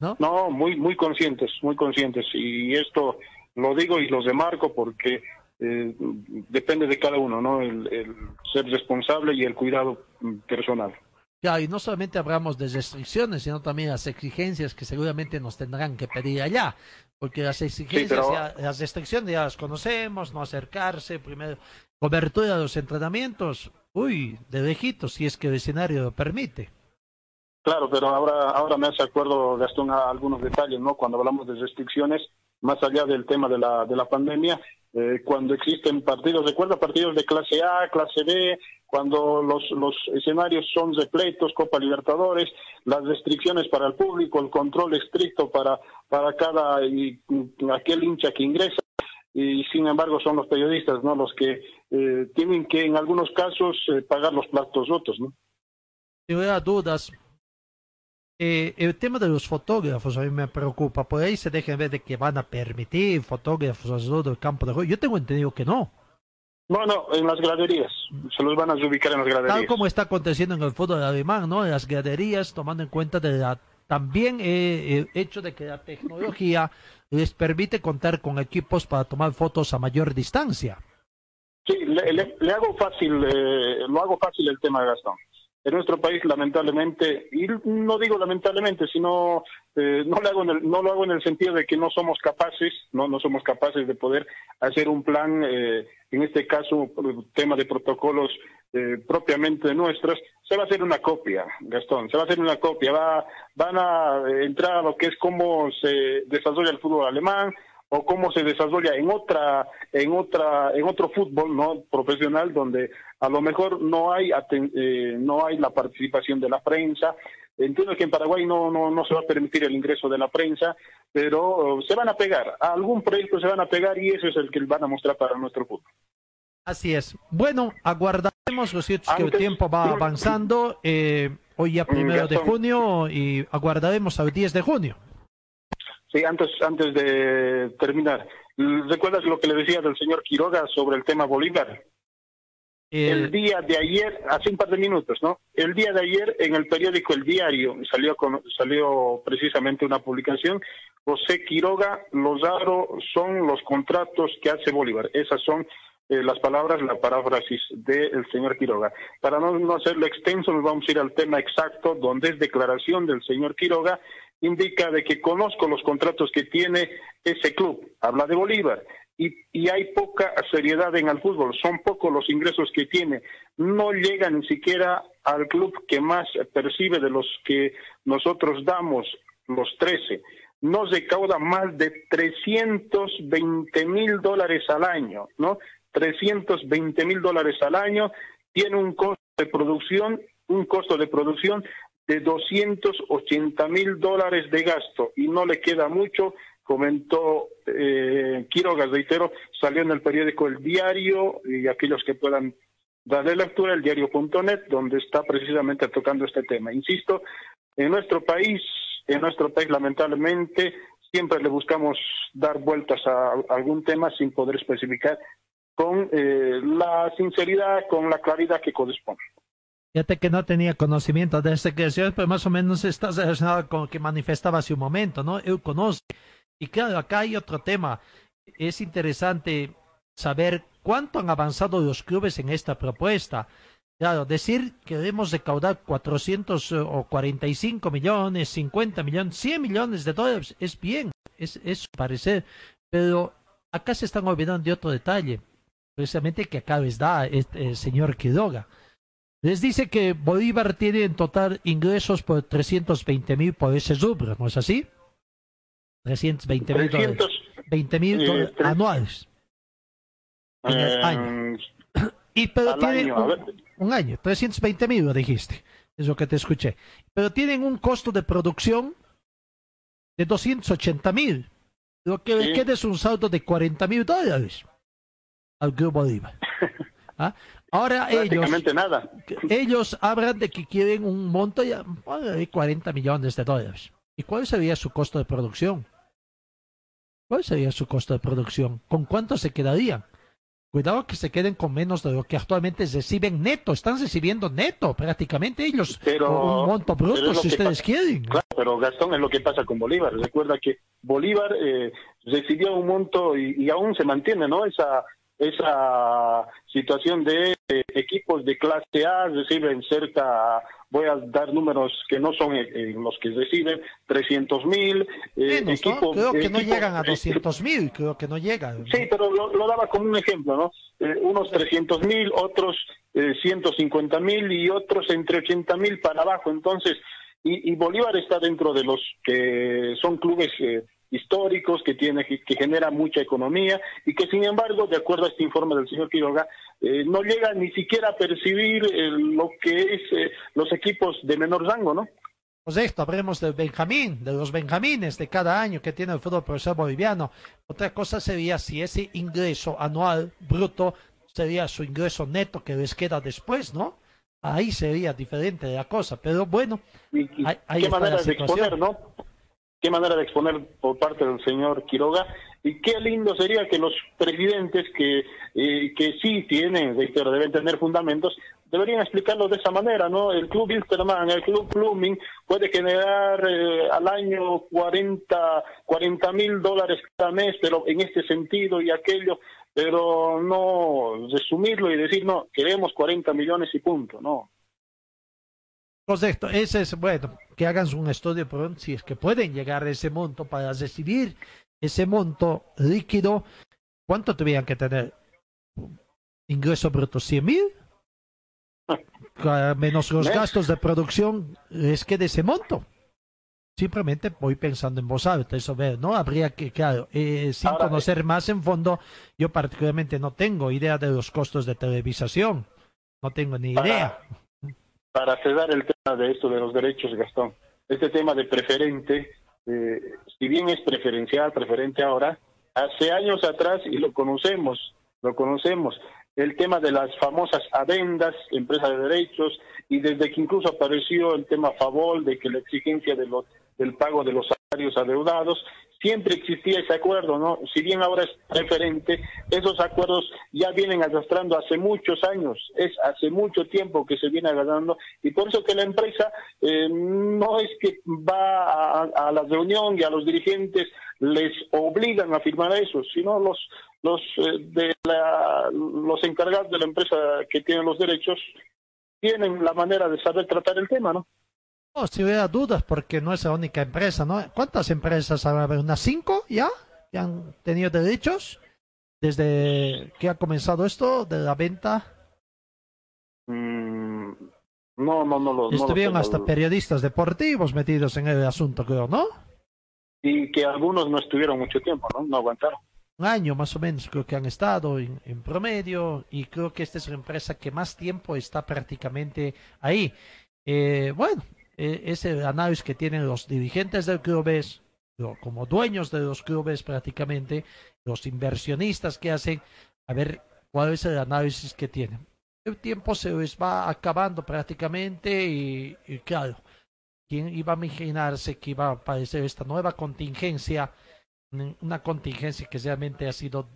¿No? No, muy, muy conscientes, muy conscientes. Y esto lo digo y los remarco porque eh, depende de cada uno, ¿no? El, el ser responsable y el cuidado mm, personal. Ya, y no solamente hablamos de restricciones, sino también las exigencias que seguramente nos tendrán que pedir allá, porque las exigencias, pero- ya- las restricciones ya las conocemos, no acercarse, primero, cobertura de los entrenamientos, uy, de lejitos, si es que el escenario lo permite. Claro, pero ahora, ahora me hace acuerdo, Gastón, a algunos detalles, ¿no? Cuando hablamos de restricciones, más allá del tema de la, de la pandemia, eh, cuando existen partidos, recuerda partidos de clase A, clase B, cuando los, los escenarios son repletos, Copa Libertadores, las restricciones para el público, el control estricto para, para cada y, y aquel hincha que ingresa y sin embargo son los periodistas no los que eh, tienen que en algunos casos eh, pagar los platos rotos no Sin lugar a dudas, eh, el tema de los fotógrafos a mí me preocupa, por ahí se dejan ver de que van a permitir fotógrafos alrededor del campo de juego, yo tengo entendido que no. no no en las graderías se los van a ubicar en las tal graderías como está aconteciendo en el fútbol alemán, ¿no? En las graderías, tomando en cuenta de la, también eh, el hecho de que la tecnología les permite contar con equipos para tomar fotos a mayor distancia. Sí, le, le- le hago fácil, eh, lo hago fácil el tema de Gastón. En nuestro país, lamentablemente, y no digo lamentablemente, sino eh, no, lo hago en el, no lo hago en el sentido de que no somos capaces, no, no somos capaces de poder hacer un plan, eh, en este caso, tema de protocolos eh, propiamente nuestros, se va a hacer una copia, Gastón, se va a hacer una copia, va, van a entrar a lo que es cómo se desarrolla el fútbol alemán, o cómo se desarrolla en otra en otra en otro fútbol no profesional donde a lo mejor no hay aten- eh, no hay la participación de la prensa entiendo que en Paraguay no no no se va a permitir el ingreso de la prensa pero eh, se van a pegar a algún proyecto se van a pegar y eso es el que van a mostrar para nuestro fútbol Así es. Bueno, aguardaremos los ciertos que el tiempo va avanzando. eh, hoy ya primero de junio y aguardaremos al 10 de junio. Sí antes antes de terminar recuerdas lo que le decía del señor Quiroga sobre el tema Bolívar Eh, el día de ayer, hace un par de minutos, ¿no? El día de ayer en el periódico El Diario salió con- salió precisamente una publicación. José Quiroga Lozaro son los contratos que hace Bolívar. Esas son eh, las palabras, la paráfrasis del señor Quiroga. Para no, no hacerlo extenso, nos vamos a ir al tema exacto, donde es declaración del señor Quiroga, indica de que conozco los contratos que tiene ese club. Habla de Bolívar y, y hay poca seriedad en el fútbol, son pocos los ingresos que tiene, no llega ni siquiera al club que más percibe de los que nosotros damos, los 13. no recauda más de 320 mil dólares al año, ¿no? 320 mil dólares al año, tiene un costo de producción, un costo de producción de 280 mil dólares de gasto y no le queda mucho, comentó eh, Quiroga, reitero, salió en el periódico El Diario y aquellos que puedan darle lectura, el diario.net, donde está precisamente tocando este tema. Insisto, en nuestro país, en nuestro país lamentablemente, siempre le buscamos dar vueltas a algún tema sin poder especificar con eh, la sinceridad, con la claridad que corresponde. Fíjate que no tenía conocimiento de esta creación, pero más o menos está relacionado con lo que manifestaba hace un momento, ¿no? Yo conozco. Y claro, acá hay otro tema. Es interesante saber cuánto han avanzado los clubes en esta propuesta. Claro, decir que debemos recaudar 400 eh, o 45 millones, 50 millones, 100 millones de dólares es bien, es, es su parecer, pero acá se están olvidando de otro detalle, precisamente que acá les da este, el señor Quiroga. Les dice que Bolívar tiene en total ingresos por 320 mil por ese rubro, ¿no es así? 320 mil dólares. 20 mil eh, anuales. En el año. Eh, Y pero tiene año, un, un año, 320 mil lo dijiste, es lo que te escuché. Pero tienen un costo de producción de 280 mil, lo que le Sí. queda es un saldo de 40 mil dólares al Grupo Bolívar. ¿Ah? Ahora ellos, nada. ellos hablan de que quieren un monto de 40 millones de dólares. ¿Y cuál sería su costo de producción? ¿Cuál sería su costo de producción? ¿Con cuánto se quedarían? Cuidado que se queden con menos de lo que actualmente reciben neto. Están recibiendo neto prácticamente ellos. Pero- un monto bruto si ustedes pasa. quieren. Claro, pero Gastón es lo que pasa con Bolívar. Recuerda que Bolívar eh, recibió un monto y, y aún se mantiene, ¿no? Esa esa situación de eh, equipos de clase A reciben cerca, voy a dar números que no son eh, eh, los que reciben, 300 mil. eh, ¿no? Creo que no llegan a eh, 200 mil. Creo que no llegan. Sí, pero lo, lo daba como un ejemplo, ¿no? Eh, unos 300 mil, otros eh, 150 mil y otros entre 80 mil para abajo. Entonces, y, y Bolívar está dentro de los que son clubes eh, históricos, que tiene que, que genera mucha economía y que, sin embargo, de acuerdo a este informe del señor Quiroga, eh, no llega ni siquiera a percibir eh, lo que es eh, los equipos de menor rango, ¿no? Pues esto, hablemos del Benjamín, de los Benjamines de cada año que tiene el fútbol profesional boliviano. Otra cosa sería si ese ingreso anual bruto sería su ingreso neto que les queda después, ¿no? Ahí sería diferente la cosa, pero bueno, qué está manera la de exponer, ¿no? Qué manera de exponer por parte del señor Quiroga. Y qué lindo sería que los presidentes que, eh, que sí tienen, reitero, deben tener fundamentos, deberían explicarlo de esa manera, ¿no? El club Wilstermann, el club Blooming puede generar eh, al año 40 mil dólares cada mes, pero en este sentido y aquello, pero no resumirlo y decir, no, queremos 40 millones y punto, no. Correcto, ese es, bueno, que hagan un estudio por si es que pueden llegar a ese monto para recibir ese monto líquido. ¿Cuánto tendrían que tener? Ingreso bruto, 100 mil. Ca- Menos los gastos de producción, es que de ese monto. Simplemente voy pensando en voz alta, eso ver, ¿no? Habría que, claro, eh, sin Ahora, conocer más en fondo, yo particularmente no tengo idea de los costos de televisación. No tengo ni idea. para cerrar el tema de esto de los derechos, Gastón, este tema de preferente, eh, si bien es preferencial, preferente ahora, hace años atrás, y lo conocemos, lo conocemos, el tema de las famosas adendas, empresas de derechos, y desde que incluso apareció el tema Favol, de que la exigencia de los, del pago de los salarios adeudados, siempre existía ese acuerdo, ¿no? Si bien ahora es preferente, esos acuerdos ya vienen arrastrando hace muchos años, es hace mucho tiempo que se viene agarrando, y por eso que la empresa eh, no es que va a, a la reunión y a los dirigentes les obligan a firmar eso, sino los los eh, de la, los encargados de la empresa que tienen los derechos tienen la manera de saber tratar el tema, ¿no? No, si hubiera dudas, porque no es la única empresa, ¿no? ¿Cuántas empresas habrá? ¿Unas cinco ya? ¿Que han tenido derechos? Desde que ha comenzado esto de la venta. Mm, no, no, no lo. no lo Estuvieron hasta periodistas deportivos metidos en el asunto, creo, ¿no? y que algunos no estuvieron mucho tiempo, ¿no? No aguantaron. Un año más o menos creo que han estado en, en promedio y creo que esta es la empresa que más tiempo está prácticamente ahí. Eh, bueno, eh, ese análisis que tienen los dirigentes del clubes, como dueños de los clubes prácticamente, los inversionistas que hacen, a ver cuál es el análisis que tienen. El tiempo se les va acabando prácticamente y, y claro, ¿quién iba a imaginarse que iba a aparecer esta nueva contingencia? Mm, Una contingencia que realmente ha sido,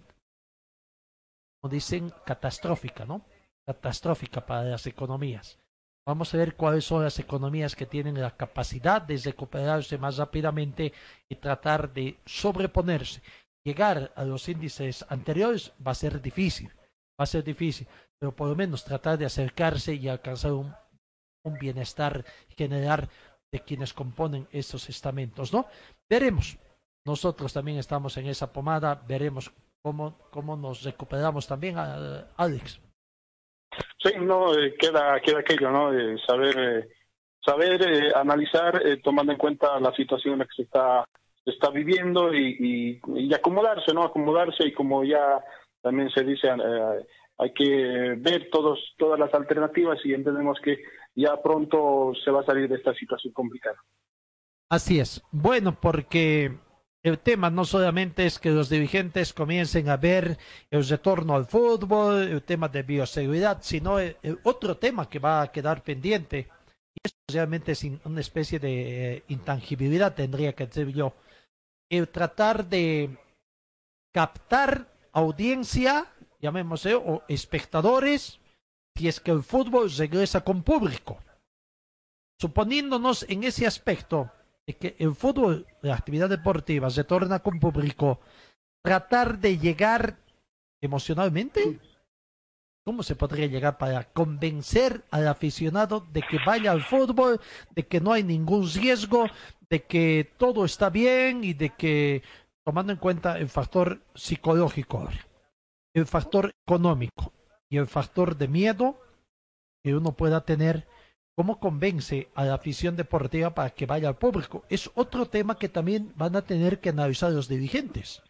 como dicen, catastrófica, ¿no? Catastrófica para las economías. Vamos a ver cuáles son las economías que tienen la capacidad de recuperarse más rápidamente y tratar de sobreponerse. Llegar a los índices anteriores va a ser difícil, va a ser difícil, pero por lo menos tratar de acercarse y alcanzar un, bienestar general de quienes componen estos estamentos, ¿no? Veremos. Nosotros también estamos en esa pomada, veremos cómo, cómo nos recuperamos también, a- Alex. Sí, no, eh, queda, queda aquello, ¿no? Eh, saber, saber eh, analizar, eh, tomando en cuenta la situación en la que se está, está viviendo y, y, y acomodarse, ¿no? Acomodarse y como ya también se dice, hay que ver todos, todas las alternativas y entendemos que ya pronto se va a salir de esta situación complicada. Así es. Bueno, porque el tema no solamente es que los dirigentes comiencen a ver el retorno al fútbol, el tema de bioseguridad, sino el otro tema que va a quedar pendiente. Y esto realmente es una especie de eh, intangibilidad, tendría que decir yo. El tratar de captar audiencia, llamémosle, o espectadores, si es que el fútbol regresa con público. Suponiéndonos en ese aspecto de que el fútbol, la actividad deportiva, se torna con público, tratar de llegar emocionalmente. ¿Cómo se podría llegar para convencer al aficionado de que vaya al fútbol, de que no hay ningún riesgo, de que todo está bien y de que, tomando en cuenta el factor psicológico, el factor económico y el factor de miedo que uno pueda tener, ¿cómo convence a la afición deportiva para que vaya al público? Es otro tema que también van a tener que analizar los dirigentes.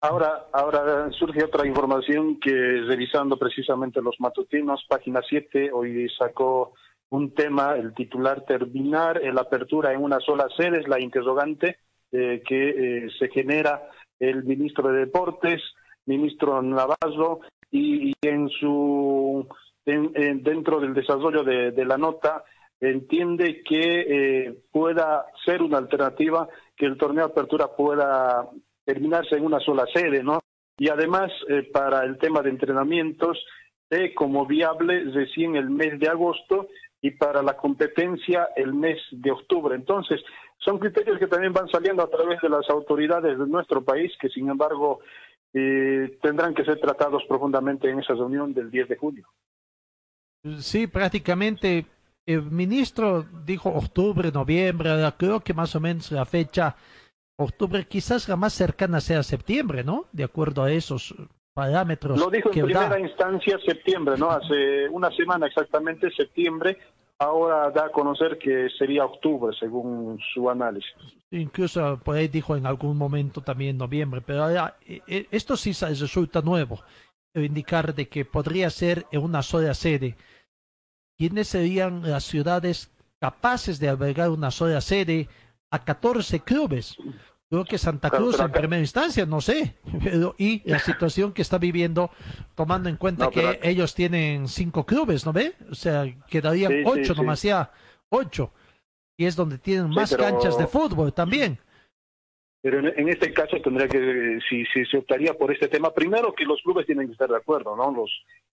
Ahora, ahora surge otra información que revisando precisamente los matutinos, página 7, hoy sacó un tema, el titular terminar la apertura en una sola sede, es la interrogante eh, que eh, se genera el ministro de Deportes, ministro Navarro, y, y en su en- en- dentro del desarrollo de, de la nota entiende que eh, pueda ser una alternativa que el torneo de apertura pueda terminarse en una sola sede, ¿no? Y además, eh, para el tema de entrenamientos, eh, como viable recién el mes de agosto y para la competencia el mes de octubre. Entonces, son criterios que también van saliendo a través de las autoridades de nuestro país, que sin embargo eh, tendrán que ser tratados profundamente en esa reunión del 10 de junio. Sí, prácticamente el ministro dijo octubre, noviembre, creo que más o menos la fecha octubre quizás la más cercana sea septiembre, ¿no? De acuerdo a esos parámetros Lo dijo en que primera da. instancia septiembre, ¿no? Hace una semana exactamente, septiembre. Ahora da a conocer que sería octubre, según su análisis. Incluso por ahí dijo en algún momento también noviembre, pero ahora, eh, eh, esto sí resulta nuevo, indicar de que podría ser en una sola sede. ¿Quiénes serían las ciudades capaces de albergar una sola sede a 14 clubes? Creo que Santa Cruz pero en primera instancia, no sé. Pero, y la situación que está viviendo, tomando en cuenta No, que ellos tienen cinco clubes, ¿no ve? O sea, quedarían Sí, ocho sí. nomás ya, ocho. Y es donde tienen más canchas de fútbol también. Pero en, este caso tendría que, si, se optaría por este tema, primero que los clubes tienen que estar de acuerdo, ¿no? Los,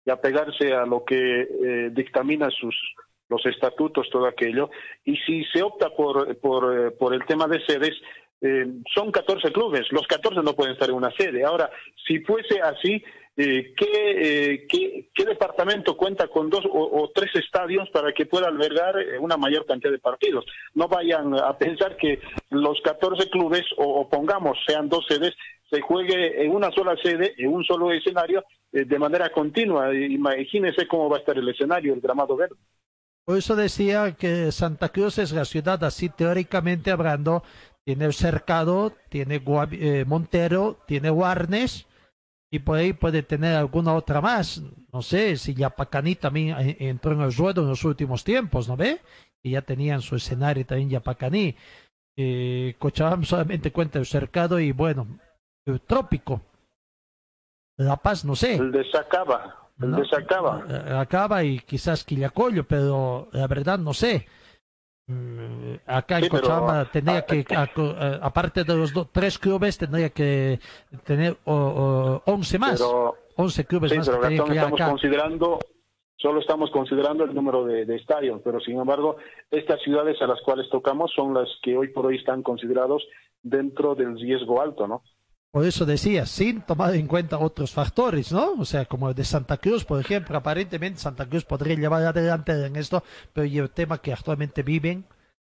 y apegarse a lo que eh, dictamina sus los estatutos, todo aquello. Y si se opta por, por, eh, el tema de sedes, eh, son 14 clubes, los 14 no pueden estar en una sede. Ahora, si fuese así, eh, ¿qué, eh, qué, qué departamento cuenta con dos o, o tres estadios para que pueda albergar eh, una mayor cantidad de partidos? No vayan a pensar que los 14 clubes, o, o pongamos, sean dos sedes, se juegue en una sola sede, en un solo escenario, eh, de manera continua. Imagínense cómo va a estar el escenario, el gramado verde. Por eso decía que Santa Cruz es la ciudad, así teóricamente hablando, tiene Cercado, tiene eh, Montero, tiene Warnes y por ahí puede tener alguna otra más. No sé si Yapacaní también eh, entró en el ruedo en los últimos tiempos, ¿no ve? Y ya tenían su escenario también Yapacaní. Eh, Cochabamba solamente cuenta el Cercado y bueno, el Trópico. La Paz, no sé. El de Sacaba, el ¿no? de Sacaba. Eh, Acaba y quizás Quillacollo, pero la verdad no sé. Mm, Acá en Sí, Cochabamba tendría que, eh, aparte de los do- tres clubes, tendría que tener o- o 11 más. Pero, 11 clubes sí, más pero que que estamos acá. considerando, solo estamos considerando el número de, de estadios, pero sin embargo, estas ciudades a las cuales tocamos son las que hoy por hoy están considerados dentro del riesgo alto, ¿no? Por eso decía, sin tomar en cuenta otros factores, ¿no? O sea, como el de Santa Cruz, por ejemplo, aparentemente Santa Cruz podría llevar adelante en esto, pero el tema que actualmente viven,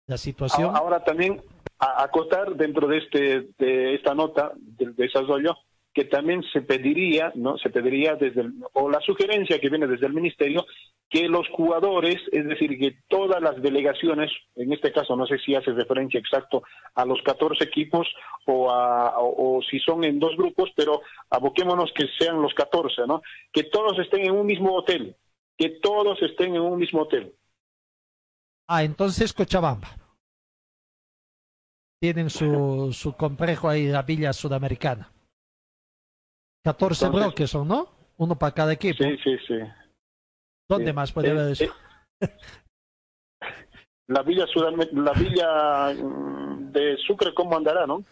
la situación. Ahora, ahora también acotar dentro de este de esta nota del desarrollo que también se pediría, ¿no? Se pediría desde el- o la sugerencia que viene desde el ministerio que los jugadores, es decir, que todas las delegaciones, en este caso no sé si hace referencia exacto a los 14 equipos o a o, si son en dos grupos, pero aboquémonos que sean los 14, ¿no? Que todos estén en un mismo hotel, que todos estén en un mismo hotel. Ah, entonces Cochabamba. Tienen su, su complejo ahí, la Villa Sudamericana. 14 Entonces- bloques son, ¿no? Uno para cada equipo. Sí, sí, sí. ¿Dónde sí. más puede Eh, haber eso? eh, La villa la villa mm, de Sucre, ¿cómo andará, no?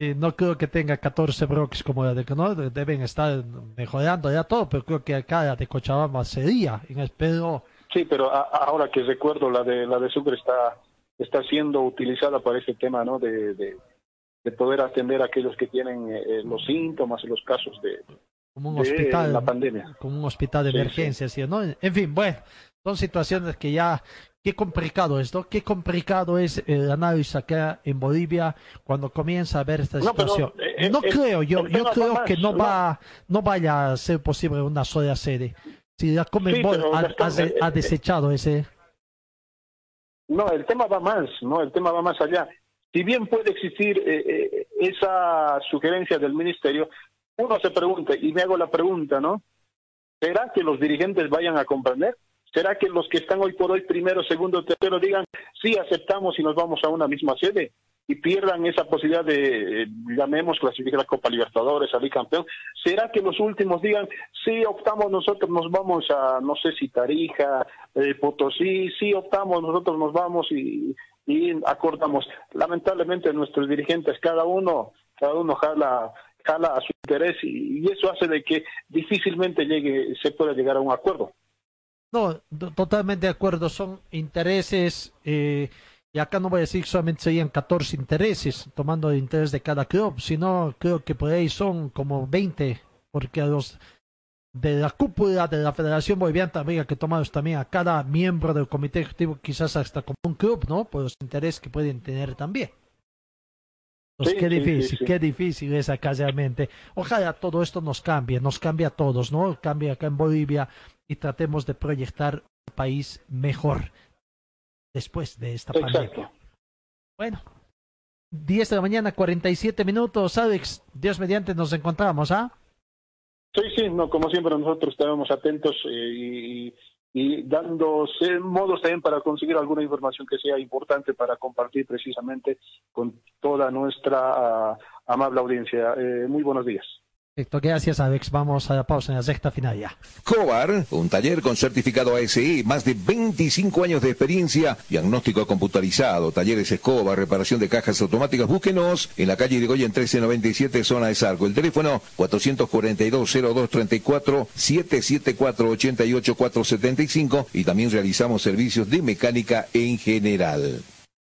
Eh, no creo que tenga 14 bloques como la de que no deben estar mejorando ya todo, pero creo que acá la de Cochabamba sería. En el pero Sí, pero a- ahora que recuerdo, la de la de Sucre está está siendo utilizada para ese tema, ¿no? De, de, de poder atender a aquellos que tienen eh, eh, los síntomas y los casos de, como un de hospital, la pandemia. como un hospital de Sí, emergencia, ¿sí, ¿no? En fin, bueno, son situaciones que ya, qué complicado es, ¿no? Qué complicado es el análisis acá en Bolivia cuando comienza a ver esta No, pero, situación. eh, no eh, creo, yo, yo creo más, que no ¿no? va, no vaya a ser posible una sola sede. Si la Conmebol ha, ha- ha desechado ese, No, el tema va más, ¿no? El tema va más allá. Si bien puede existir eh, eh, esa sugerencia del ministerio, uno se pregunta, y me hago la pregunta, ¿no? ¿Será que los dirigentes vayan a comprender? ¿Será que los que están hoy por hoy, primero, segundo, tercero, digan, sí, aceptamos y nos vamos a una misma sede? Y pierdan esa posibilidad de, eh, llamemos, clasificar la Copa Libertadores, salir campeón. ¿Será que los últimos digan, sí, optamos nosotros, nos vamos a, no sé si Tarija, eh, Potosí, sí, optamos, nosotros nos vamos y, y acordamos. Lamentablemente nuestros dirigentes, cada uno, cada uno jala, jala a su interés y, eso hace de que difícilmente llegue, se pueda llegar a un acuerdo. No, to- totalmente de acuerdo, son intereses, eh, y acá no voy a decir solamente serían 14 intereses, tomando el interés de cada club, sino creo que por ahí son como 20, porque a los de la cúpula de la Federación Boliviana también que tomar también a cada miembro del comité ejecutivo, quizás hasta como un club, ¿no? Por los intereses que pueden tener también. Pues Sí, qué sí, difícil, sí. qué difícil es acá realmente. Ojalá todo esto nos cambie, nos cambie a todos, ¿no? Cambie acá en Bolivia y tratemos de proyectar un país mejor después de esta pandemia. Bueno, 10 de la mañana, 47 minutos. Alex, Dios mediante, nos encontramos, ¿ah? Sí, sí, no, como siempre nosotros estaremos atentos eh, y, y dándose modos también para conseguir alguna información que sea importante para compartir precisamente con toda nuestra ah, amable audiencia. Eh, muy buenos días. Perfecto, gracias, Alex. Vamos a la pausa en la sexta final ya. Cobar, un taller con certificado ASE, más de 25 años de experiencia, diagnóstico computarizado, talleres Escobar, reparación de cajas automáticas. Búsquenos en la calle Irigoyen 1397, zona de Sarco. El teléfono 442-0234, 774-88475 y también realizamos servicios de mecánica en general.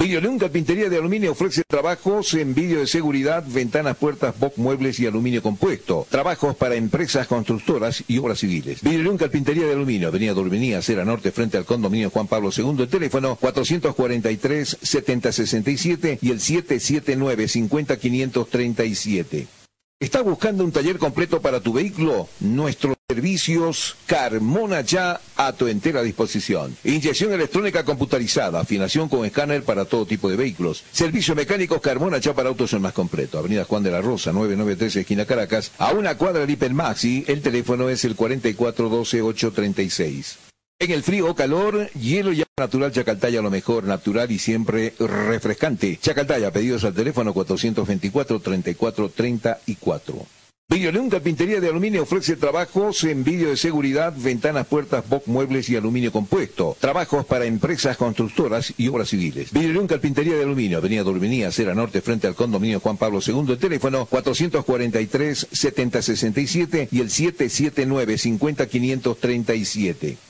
Videolum Carpintería de Aluminio ofrece trabajos en vídeo de seguridad, ventanas, puertas, box, muebles y aluminio compuesto. Trabajos para empresas constructoras y obras civiles. Videolum Carpintería de Aluminio, Avenida Dorminía, Acera Norte, frente al condominio Juan Pablo II. El teléfono 443-7067 y el 779-50537. ¿Estás buscando un taller completo para tu vehículo? Nuestros servicios Carmona ya a tu entera disposición. Inyección electrónica computarizada, afinación con escáner para todo tipo de vehículos. Servicio mecánico Carmona ya para autos el más completo. Avenida Juan de la Rosa, 993 esquina Caracas, a una cuadra de Hipermaxi. El teléfono es el 4412-836. En el frío o calor, hielo ya natural Chacaltaya lo mejor, natural y siempre refrescante. Chacaltaya, pedidos al teléfono 424-3434. Videoleón Carpintería de Aluminio ofrece trabajos en vídeo de seguridad, ventanas, puertas, box, muebles y aluminio compuesto. Trabajos para empresas constructoras y obras civiles. Videoleón Carpintería de Aluminio, Avenida Dorminía, Acera Norte, frente al condominio Juan Pablo II. El teléfono 443-7067 y el 779-50537.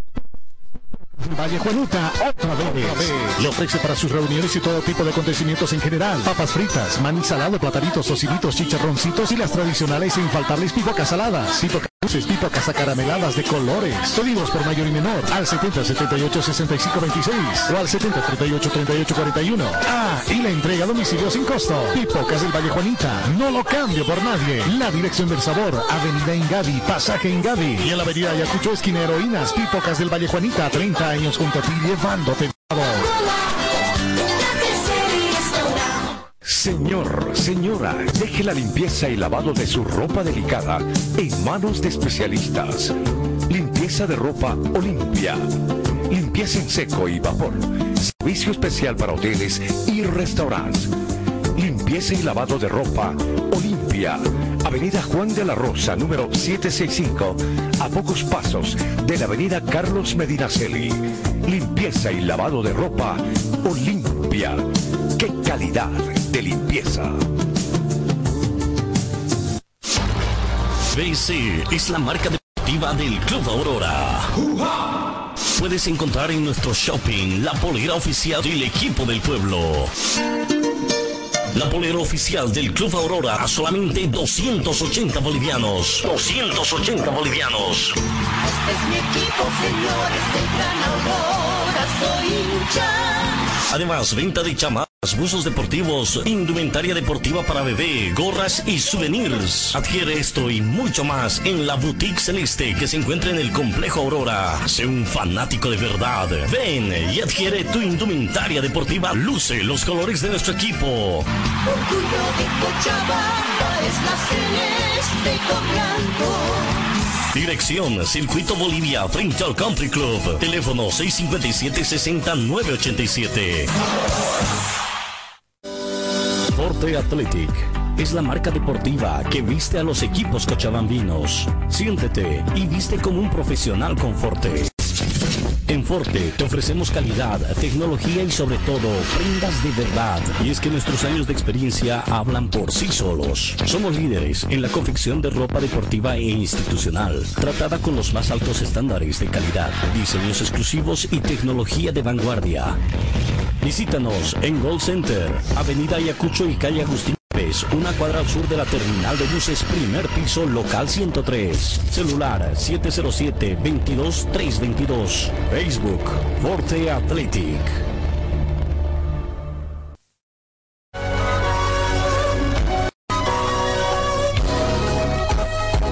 Valle Juanita, otra vez. Le ofrece para sus reuniones y todo tipo de acontecimientos en general. Papas fritas, maní salado, platanitos, tociditos, chicharroncitos y las tradicionales e infaltables pipocas saladas. Pipocas dulces, pipocas acarameladas de colores. Pedidos por mayor y menor al 70 78 65 26 o al 70 38 38 41. Ah, y la entrega a domicilio sin costo. Pipocas del Valle Juanita. No lo cambio por nadie. La dirección del sabor. Avenida Ingavi, pasaje Ingavi. Y en la avenida Ayacucho, esquina Heroínas. Pipocas del Valle Juanita. 30 años junto a ti llevándote sabor. Señor, señora, deje la limpieza y lavado de su ropa delicada en manos de especialistas. Limpieza de ropa Olimpia. Limpieza en seco y vapor. Servicio especial para hoteles y restaurantes. Limpieza y lavado de ropa Olimpia. Avenida Juan de la Rosa, número 765, a pocos pasos de la Avenida Carlos Medinaceli. Limpieza y lavado de ropa Olimpia. ¡Qué calidad de limpieza! BC es la marca deportiva del Club Aurora. Puedes encontrar en nuestro shopping la polera oficial del equipo del pueblo. La polera oficial del Club Aurora a solamente 280 bolivianos. 280 bolivianos. Este es mi equipo, señores del Gran Aurora, soy hincha. Además, venta de chamarras, buzos deportivos, indumentaria deportiva para bebé, gorras y souvenirs. Adquiere esto y mucho más en la Boutique Celeste que se encuentra en el Complejo Aurora. Sé un fanático de verdad. Ven y adquiere tu indumentaria deportiva. Luce los colores de nuestro equipo. Orgullo de Cochabamba es la celeste con blanco. Dirección Circuito Bolivia frente al Country Club. Teléfono 657-60-987. Forte Athletic es la marca deportiva que viste a los equipos cochabambinos. Siéntete y viste como un profesional con Forte. En Forte te ofrecemos calidad, tecnología y sobre todo prendas de verdad. Y es que nuestros años de experiencia hablan por sí solos. Somos líderes en la confección de ropa deportiva e institucional, tratada con los más altos estándares de calidad, diseños exclusivos y tecnología de vanguardia. Visítanos en Gold Center, Avenida Ayacucho y calle Agustín. López, Una cuadra al sur de la terminal de buses, primer piso, local 103. Celular 707-22-322. Facebook, Forte Athletic.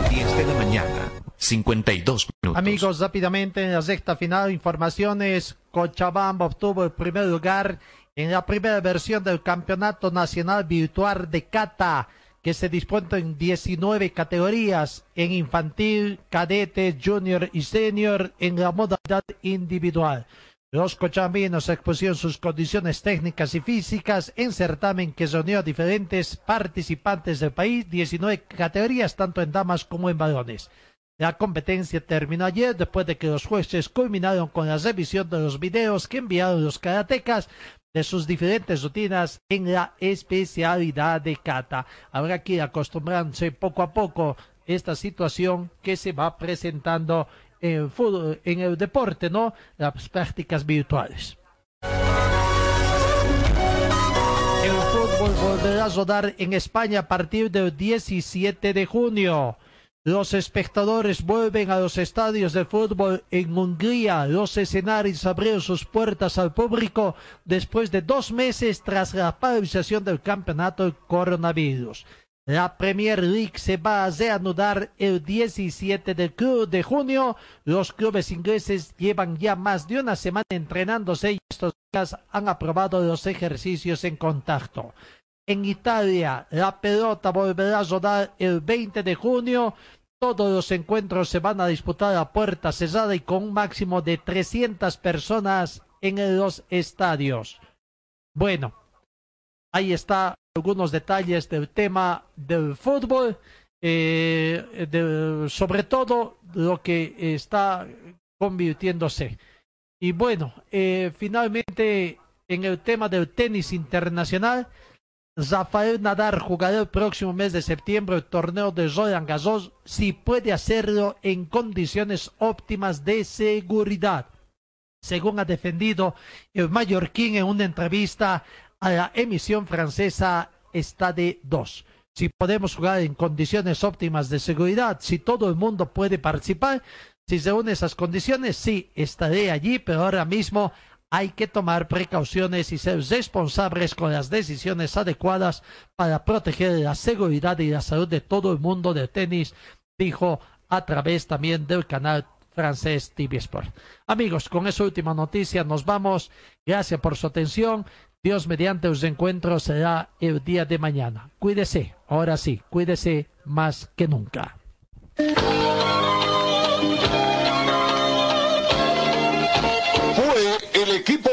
10 de la mañana, 52 minutos. Amigos, rápidamente en la sexta final, informaciones. Cochabamba obtuvo el primer lugar en la primera versión del Campeonato Nacional Virtual de Cata, que se dispone en 19 categorías, en infantil, cadete, junior y senior, en la modalidad individual. Los cochabambinos expusieron sus condiciones técnicas y físicas en certamen que reunió a diferentes participantes del país, 19 categorías, tanto en damas como en varones. La competencia terminó ayer después de que los jueces culminaron con la revisión de los videos que enviaron los karatecas de sus diferentes rutinas en la especialidad de kata. Habrá que ir acostumbrándose poco a poco esta situación que se va presentando en el deporte, ¿no? Las prácticas virtuales. El fútbol volverá a rodar en España a partir del 17 de junio. Los espectadores vuelven a los estadios de fútbol en Hungría. Los escenarios abrieron sus puertas al público después de dos meses tras la paralización del campeonato coronavirus. La Premier League se va a reanudar el 17 de, junio. Los clubes ingleses llevan ya más de una semana entrenándose y estos días han aprobado los ejercicios en contacto. En Italia, la pelota volverá a rodar el 20 de junio. Todos los encuentros se van a disputar a puerta cerrada y con un máximo de 300 personas en los estadios. Bueno, ahí está algunos detalles del tema del fútbol, eh, sobre todo lo que está convirtiéndose. Y bueno, eh, finalmente en el tema del tenis internacional, Rafael Nadal jugará el próximo mes de septiembre el torneo de Roland Garros si puede hacerlo en condiciones óptimas de seguridad. Según ha defendido el mallorquín en una entrevista a la emisión francesa está de dos. Si podemos jugar en condiciones óptimas de seguridad, si todo el mundo puede participar, si se esas condiciones, sí, estaré allí, pero ahora mismo hay que tomar precauciones y ser responsables con las decisiones adecuadas para proteger la seguridad y la salud de todo el mundo del tenis, dijo a través también del canal francés TV Sport. Amigos, con esa última noticia nos vamos. Gracias por su atención. Dios mediante los encuentros será el día de mañana. Cuídese, ahora sí, cuídese más que nunca.